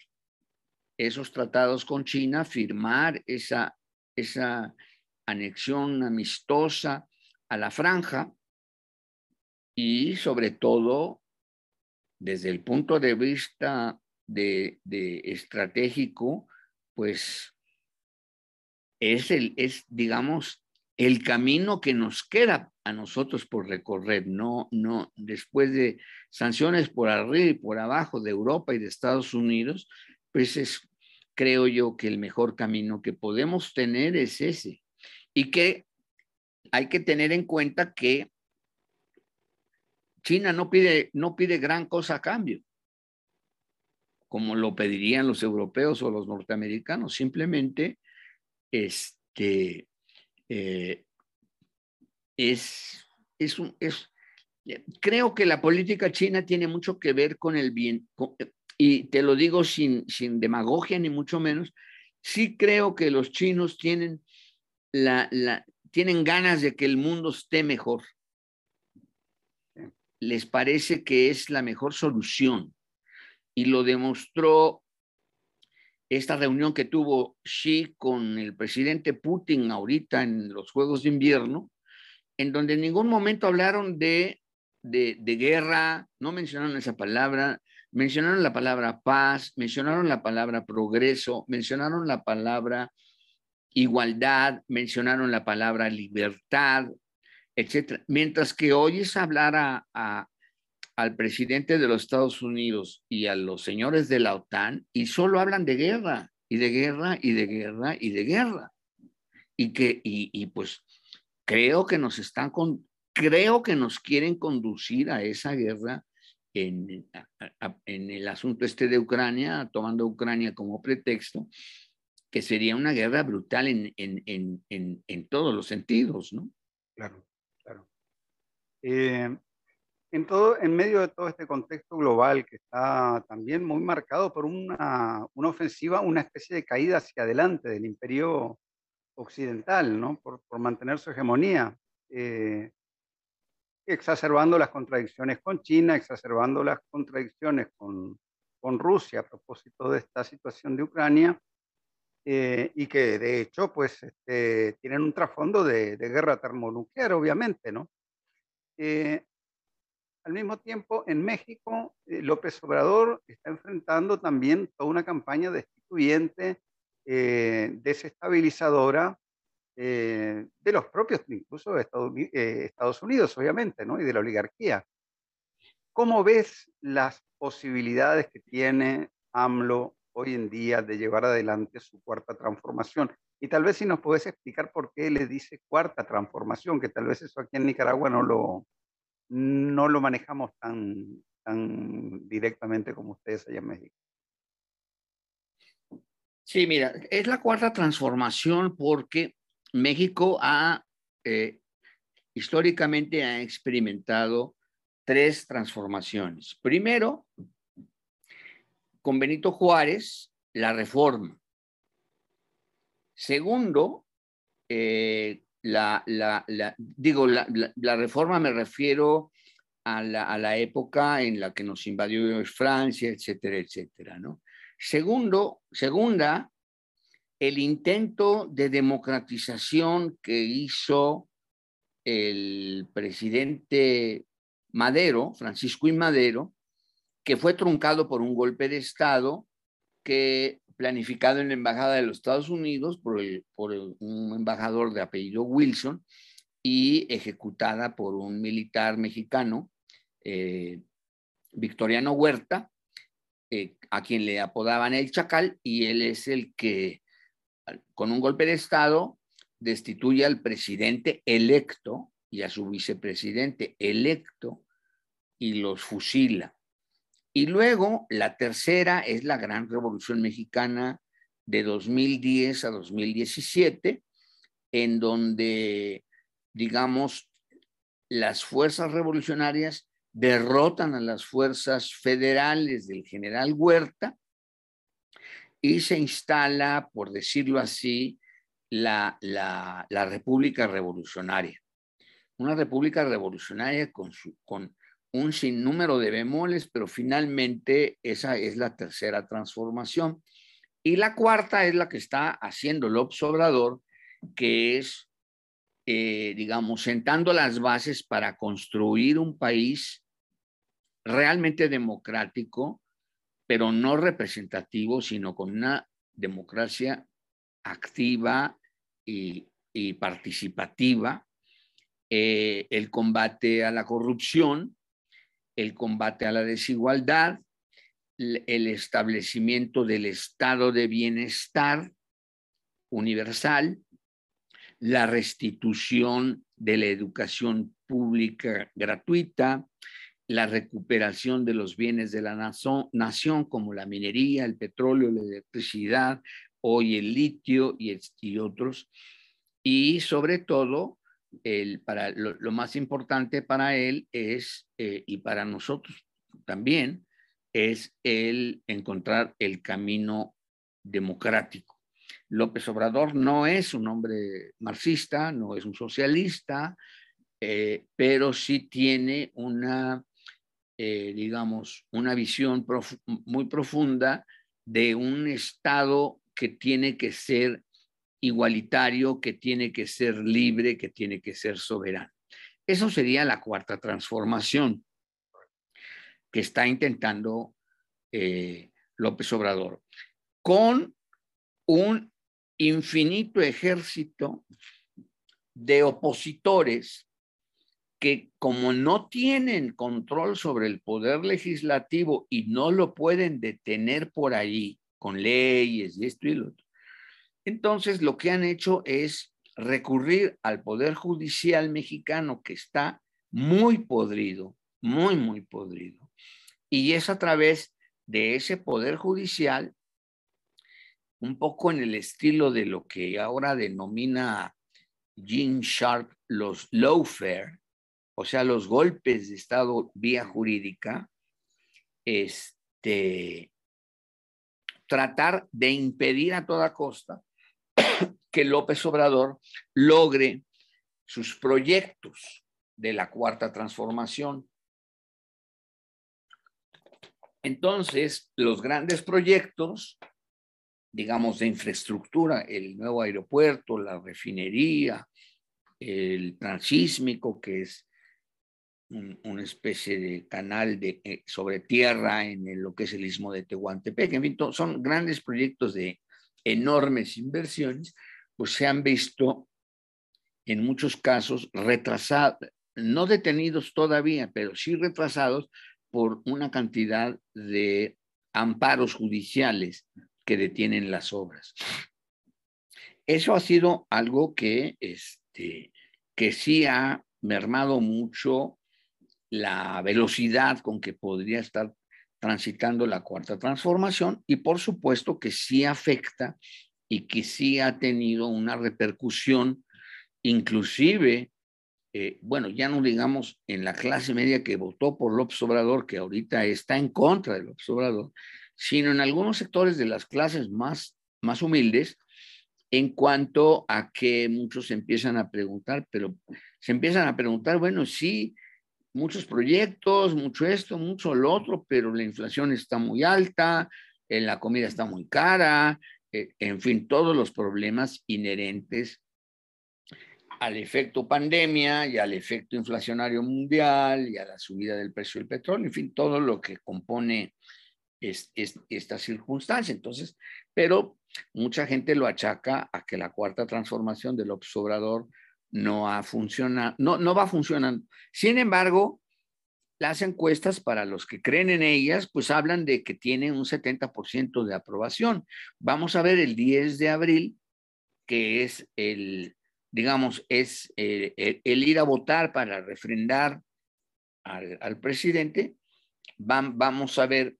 esos tratados con China, firmar esa, esa anexión amistosa a la franja y sobre todo desde el punto de vista de, estratégico, pues es, el, es, digamos, el camino que nos queda a nosotros por recorrer, no, no, después de sanciones por arriba y por abajo de Europa y de Estados Unidos, pues es, creo yo que el mejor camino que podemos tener es ese. Y que hay que tener en cuenta que China no pide, no pide gran cosa a cambio, como lo pedirían los europeos o los norteamericanos, simplemente este, eh, es, es, un, es, creo que la política china tiene mucho que ver con el bien, y te lo digo sin, sin demagogia ni mucho menos, sí creo que los chinos tienen, la, la, tienen ganas de que el mundo esté mejor. Les parece que es la mejor solución. Y lo demostró esta reunión que tuvo Xi con el presidente Putin ahorita en los Juegos de Invierno, en donde en ningún momento hablaron de, de, guerra, no mencionaron esa palabra, mencionaron la palabra paz, mencionaron la palabra progreso, mencionaron la palabra igualdad, mencionaron la palabra libertad, etc. Mientras que oyes hablar a, al presidente de los Estados Unidos y a los señores de la OTAN y solo hablan de guerra y de guerra y de guerra y de guerra. Y que, y, pues creo que nos están con, creo que nos quieren conducir a esa guerra en, en el asunto este de Ucrania, tomando Ucrania como pretexto, que sería una guerra brutal en, en, en, todos los sentidos, ¿no?
Claro. Eh, en, todo, en medio de todo este contexto global que está también muy marcado por una, una ofensiva, una especie de caída hacia adelante del imperio occidental, ¿no? por, por mantener su hegemonía, eh, exacerbando las contradicciones con China, exacerbando las contradicciones con, con Rusia a propósito de esta situación de Ucrania, eh, y que de hecho pues este, tienen un trasfondo de, de, guerra termonuclear, obviamente, ¿no? Eh, al mismo tiempo, en México, eh, López Obrador está enfrentando también toda una campaña destituyente, eh, desestabilizadora eh, de los propios, incluso de Estados, Unidos, obviamente, ¿no? y de la oligarquía. ¿Cómo ves las posibilidades que tiene AMLO hoy en día de llevar adelante su cuarta transformación? Y tal vez si nos puedes explicar por qué le dice cuarta transformación, que tal vez eso aquí en Nicaragua no lo, no lo manejamos tan, tan directamente como ustedes allá en México.
Sí, mira, es la cuarta transformación porque México ha eh, históricamente ha experimentado tres transformaciones. Primero, con Benito Juárez, la reforma. Segundo, eh, la, digo, la, reforma me refiero a la, época en la que nos invadió Francia, etcétera, etcétera, ¿no? Segundo, segunda, el intento de democratización que hizo el presidente Madero, Francisco y Madero, que fue truncado por un golpe de Estado que planificado en la Embajada de los Estados Unidos por, un embajador de apellido Wilson y ejecutada por un militar mexicano, eh, Victoriano Huerta, eh, a quien le apodaban el Chacal, y él es el que, con un golpe de Estado, destituye al presidente electo y a su vicepresidente electo y los fusila. Y luego la tercera es la gran revolución mexicana de 2010 a 2017, en donde, digamos, las fuerzas revolucionarias derrotan a las fuerzas federales del general Huerta y se instala, por decirlo así, la, la, República Revolucionaria. Una República Revolucionaria con, su, con un sinnúmero de bemoles, pero finalmente esa es la tercera transformación. Y la cuarta es la que está haciendo López Obrador, que es, eh, digamos, sentando las bases para construir un país realmente democrático, pero no representativo, sino con una democracia activa y, participativa, eh, el combate a la corrupción, el combate a la desigualdad, el establecimiento del estado de bienestar universal, la restitución de la educación pública gratuita, la recuperación de los bienes de la nación, como la minería, el petróleo, la electricidad, hoy el litio y, otros. Y sobre todo, el, para, lo, más importante para él es, eh, y para nosotros también, es el encontrar el camino democrático. López Obrador no es un hombre marxista, no es un socialista, eh, pero sí tiene una eh, digamos, una visión muy profunda de un Estado que tiene que ser igualitario, que tiene que ser libre, que tiene que ser soberano. Eso sería la cuarta transformación que está intentando eh, López Obrador, con un infinito ejército de opositores que como no tienen control sobre el poder legislativo y no lo pueden detener por allí con leyes y esto y lo otro, entonces lo que han hecho es recurrir al poder judicial mexicano que está muy podrido, muy, muy podrido. Y es a través de ese poder judicial, un poco en el estilo de lo que ahora denomina Gene Sharp los lawfare, o sea, los golpes de Estado vía jurídica, este, tratar de impedir a toda costa que López Obrador logre sus proyectos de la cuarta transformación. Entonces, los grandes proyectos, digamos, de infraestructura, el nuevo aeropuerto, la refinería, el transísmico, que es una especie de canal de, eh, sobre tierra en lo que es el istmo de Tehuantepec. En fin, son grandes proyectos de enormes inversiones, pues se han visto en muchos casos retrasados, no detenidos todavía, pero sí retrasados por una cantidad de amparos judiciales que detienen las obras. Eso ha sido algo que, este, que sí ha mermado mucho la velocidad con que podría estar transitando la cuarta transformación y por supuesto que sí afecta y que sí ha tenido una repercusión, inclusive, eh, bueno, ya no digamos en la clase media que votó por López Obrador, que ahorita está en contra de López Obrador, sino en algunos sectores de las clases más, más humildes, en cuanto a que muchos empiezan a preguntar, pero se empiezan a preguntar, bueno, sí, muchos proyectos, mucho esto, mucho lo otro, pero la inflación está muy alta, eh, la comida está muy cara, eh, en fin, todos los problemas inherentes al efecto pandemia y al efecto inflacionario mundial y a la subida del precio del petróleo, en fin, todo lo que compone es, esta circunstancia. Entonces, pero mucha gente lo achaca a que la cuarta transformación del obsobrador no ha funcionado, no, no va funcionando. Sin embargo, las encuestas para los que creen en ellas, pues hablan de que tienen un 70% de aprobación. Vamos a ver el 10 de abril, que es el, digamos, es eh, el, ir a votar para refrendar al, presidente. vamos a ver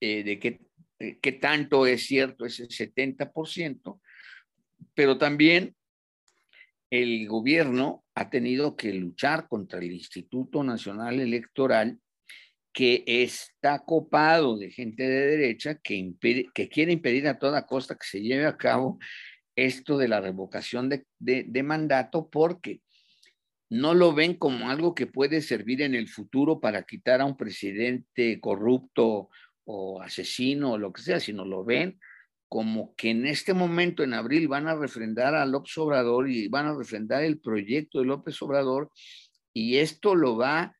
eh, de qué, qué tanto es cierto ese 70%, pero también el gobierno ha tenido que luchar contra el Instituto Nacional Electoral que está copado de gente de derecha que, quiere impedir a toda costa que se lleve a cabo esto de la revocación de, de, mandato porque no lo ven como algo que puede servir en el futuro para quitar a un presidente corrupto o asesino o lo que sea, sino lo ven como que en este momento, en abril, van a refrendar a López Obrador y van a refrendar el proyecto de López Obrador y esto lo va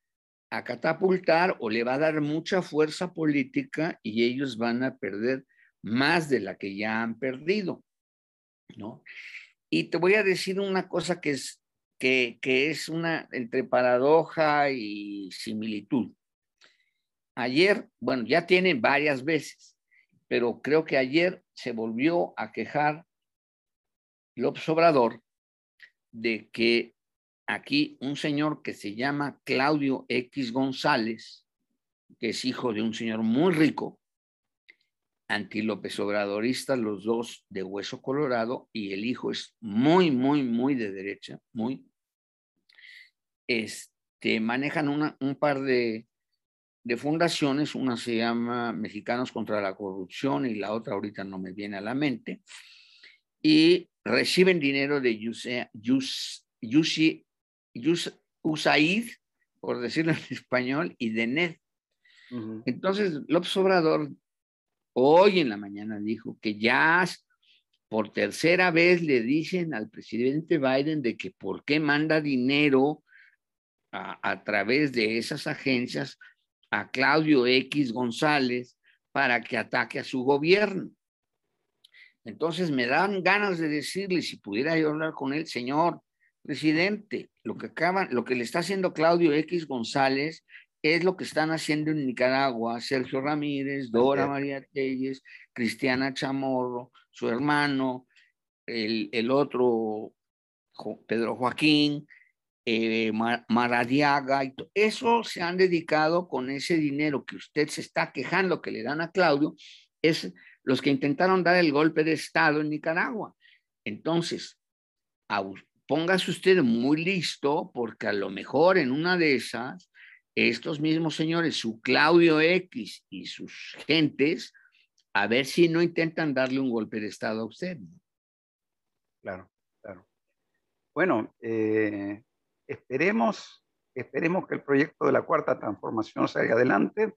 a catapultar o le va a dar mucha fuerza política y ellos van a perder más de la que ya han perdido, ¿no? Y te voy a decir una cosa que es, que, es una entre paradoja y similitud. Ayer, bueno, ya tienen varias veces pero creo que ayer se volvió a quejar López Obrador de que aquí un señor que se llama Claudio X González, que es hijo de un señor muy rico, anti-López Obradorista, los dos de hueso colorado, y el hijo es muy, muy, muy de derecha, muy. Este, manejan un par de de fundaciones, una se llama Mexicanos contra la Corrupción y la otra ahorita no me viene a la mente, y reciben dinero de USAID, por decirlo en español, y de NED. Entonces, López Obrador hoy en la mañana dijo que ya por tercera vez le dicen al presidente Biden de que por qué manda dinero a, a través de esas agencias a Claudio X González para que ataque a su gobierno. Entonces me dan ganas de decirle, si pudiera yo hablar con él, señor presidente, lo que acaba, lo que le está haciendo Claudio X González es lo que están haciendo en Nicaragua Sergio Ramírez, Dora María Telles, Cristiana Chamorro, su hermano, el, el otro Pedro Joaquín, eh, Maradiaga, y eso se han dedicado con ese dinero que usted se está quejando que le dan a Claudio, es los que intentaron dar el golpe de Estado en Nicaragua. Entonces, póngase usted muy listo porque a lo mejor en una de esas, estos mismos señores, su Claudio X y sus gentes, a ver si no intentan darle un golpe de Estado a usted.
Claro, claro. Bueno, eh, Esperemos, esperemos que el proyecto de la cuarta transformación salga adelante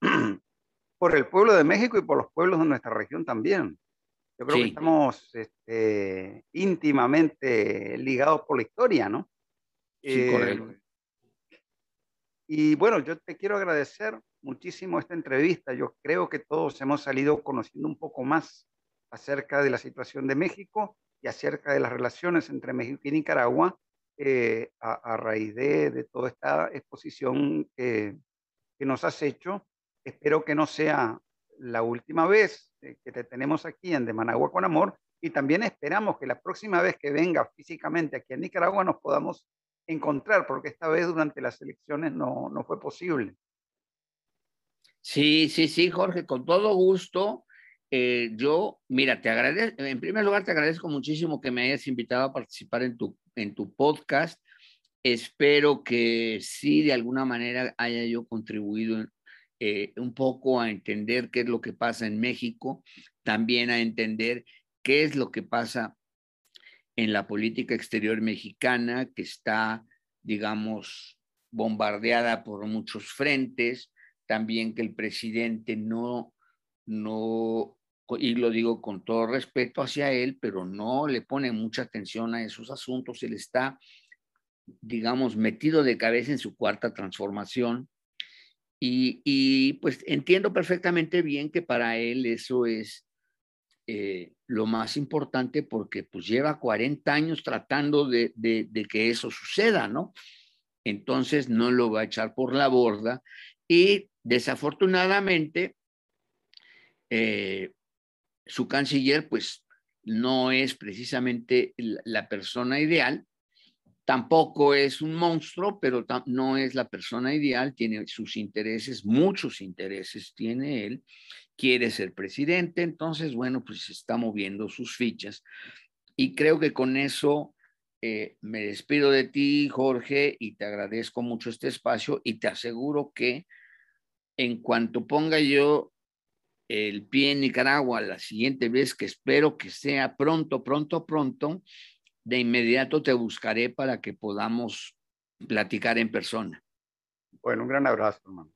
por el pueblo de México y por los pueblos de nuestra región también. Yo creo que estamos este, íntimamente ligados por la historia, ¿no?
Sí, correcto. Eh,
y bueno, yo te quiero agradecer muchísimo esta entrevista. Yo creo que todos hemos salido conociendo un poco más acerca de la situación de México y acerca de las relaciones entre México y Nicaragua eh, a, raíz de, toda esta exposición que, nos has hecho. Espero que no sea la última vez eh, que te tenemos aquí en De Managua con Amor y también esperamos que la próxima vez que venga físicamente aquí en Nicaragua nos podamos encontrar, porque esta vez durante las elecciones no, no fue posible.
Sí, sí, sí, Jorge, con todo gusto. Eh, yo, mira, te agradezco, en primer lugar, te agradezco muchísimo que me hayas invitado a participar en tu en tu podcast. Espero que sí, de alguna manera, haya yo contribuido eh, un poco a entender qué es lo que pasa en México, también a entender qué es lo que pasa en la política exterior mexicana, que está, digamos, bombardeada por muchos frentes, también que el presidente no, no y lo digo con todo respeto hacia él, pero no le pone mucha atención a esos asuntos. Él está, digamos, metido de cabeza en su cuarta transformación Y, pues entiendo perfectamente bien que para él eso es eh, lo más importante porque pues lleva 40 años tratando de, que eso suceda, ¿no? Entonces no lo va a echar por la borda y desafortunadamente eh, su canciller pues no es precisamente la persona ideal Tampoco es un monstruo, pero no es la persona ideal, tiene sus intereses, muchos intereses tiene él, quiere ser presidente, entonces, bueno, pues está moviendo sus fichas. Y creo que con eso eh, me despido de ti, Jorge, y te agradezco mucho este espacio y te aseguro que en cuanto ponga yo el pie en Nicaragua la siguiente vez, que espero que sea pronto, pronto, pronto, de inmediato te buscaré para que podamos platicar en persona.
Bueno, un gran abrazo, hermano.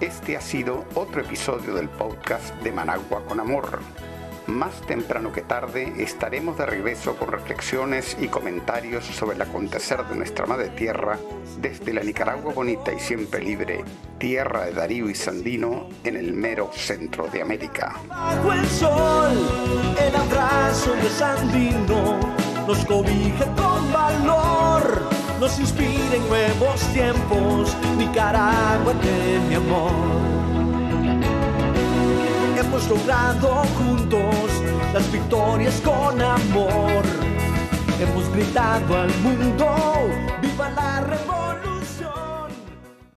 Este ha sido otro episodio del podcast de Managua con Amor más temprano que tarde estaremos de regreso con reflexiones y comentarios sobre el acontecer de nuestra madre tierra desde la Nicaragua bonita y siempre libre, tierra de Darío y Sandino en el mero centro de América.
Hemos logrado juntos las victorias con amor. Hemos gritado al mundo,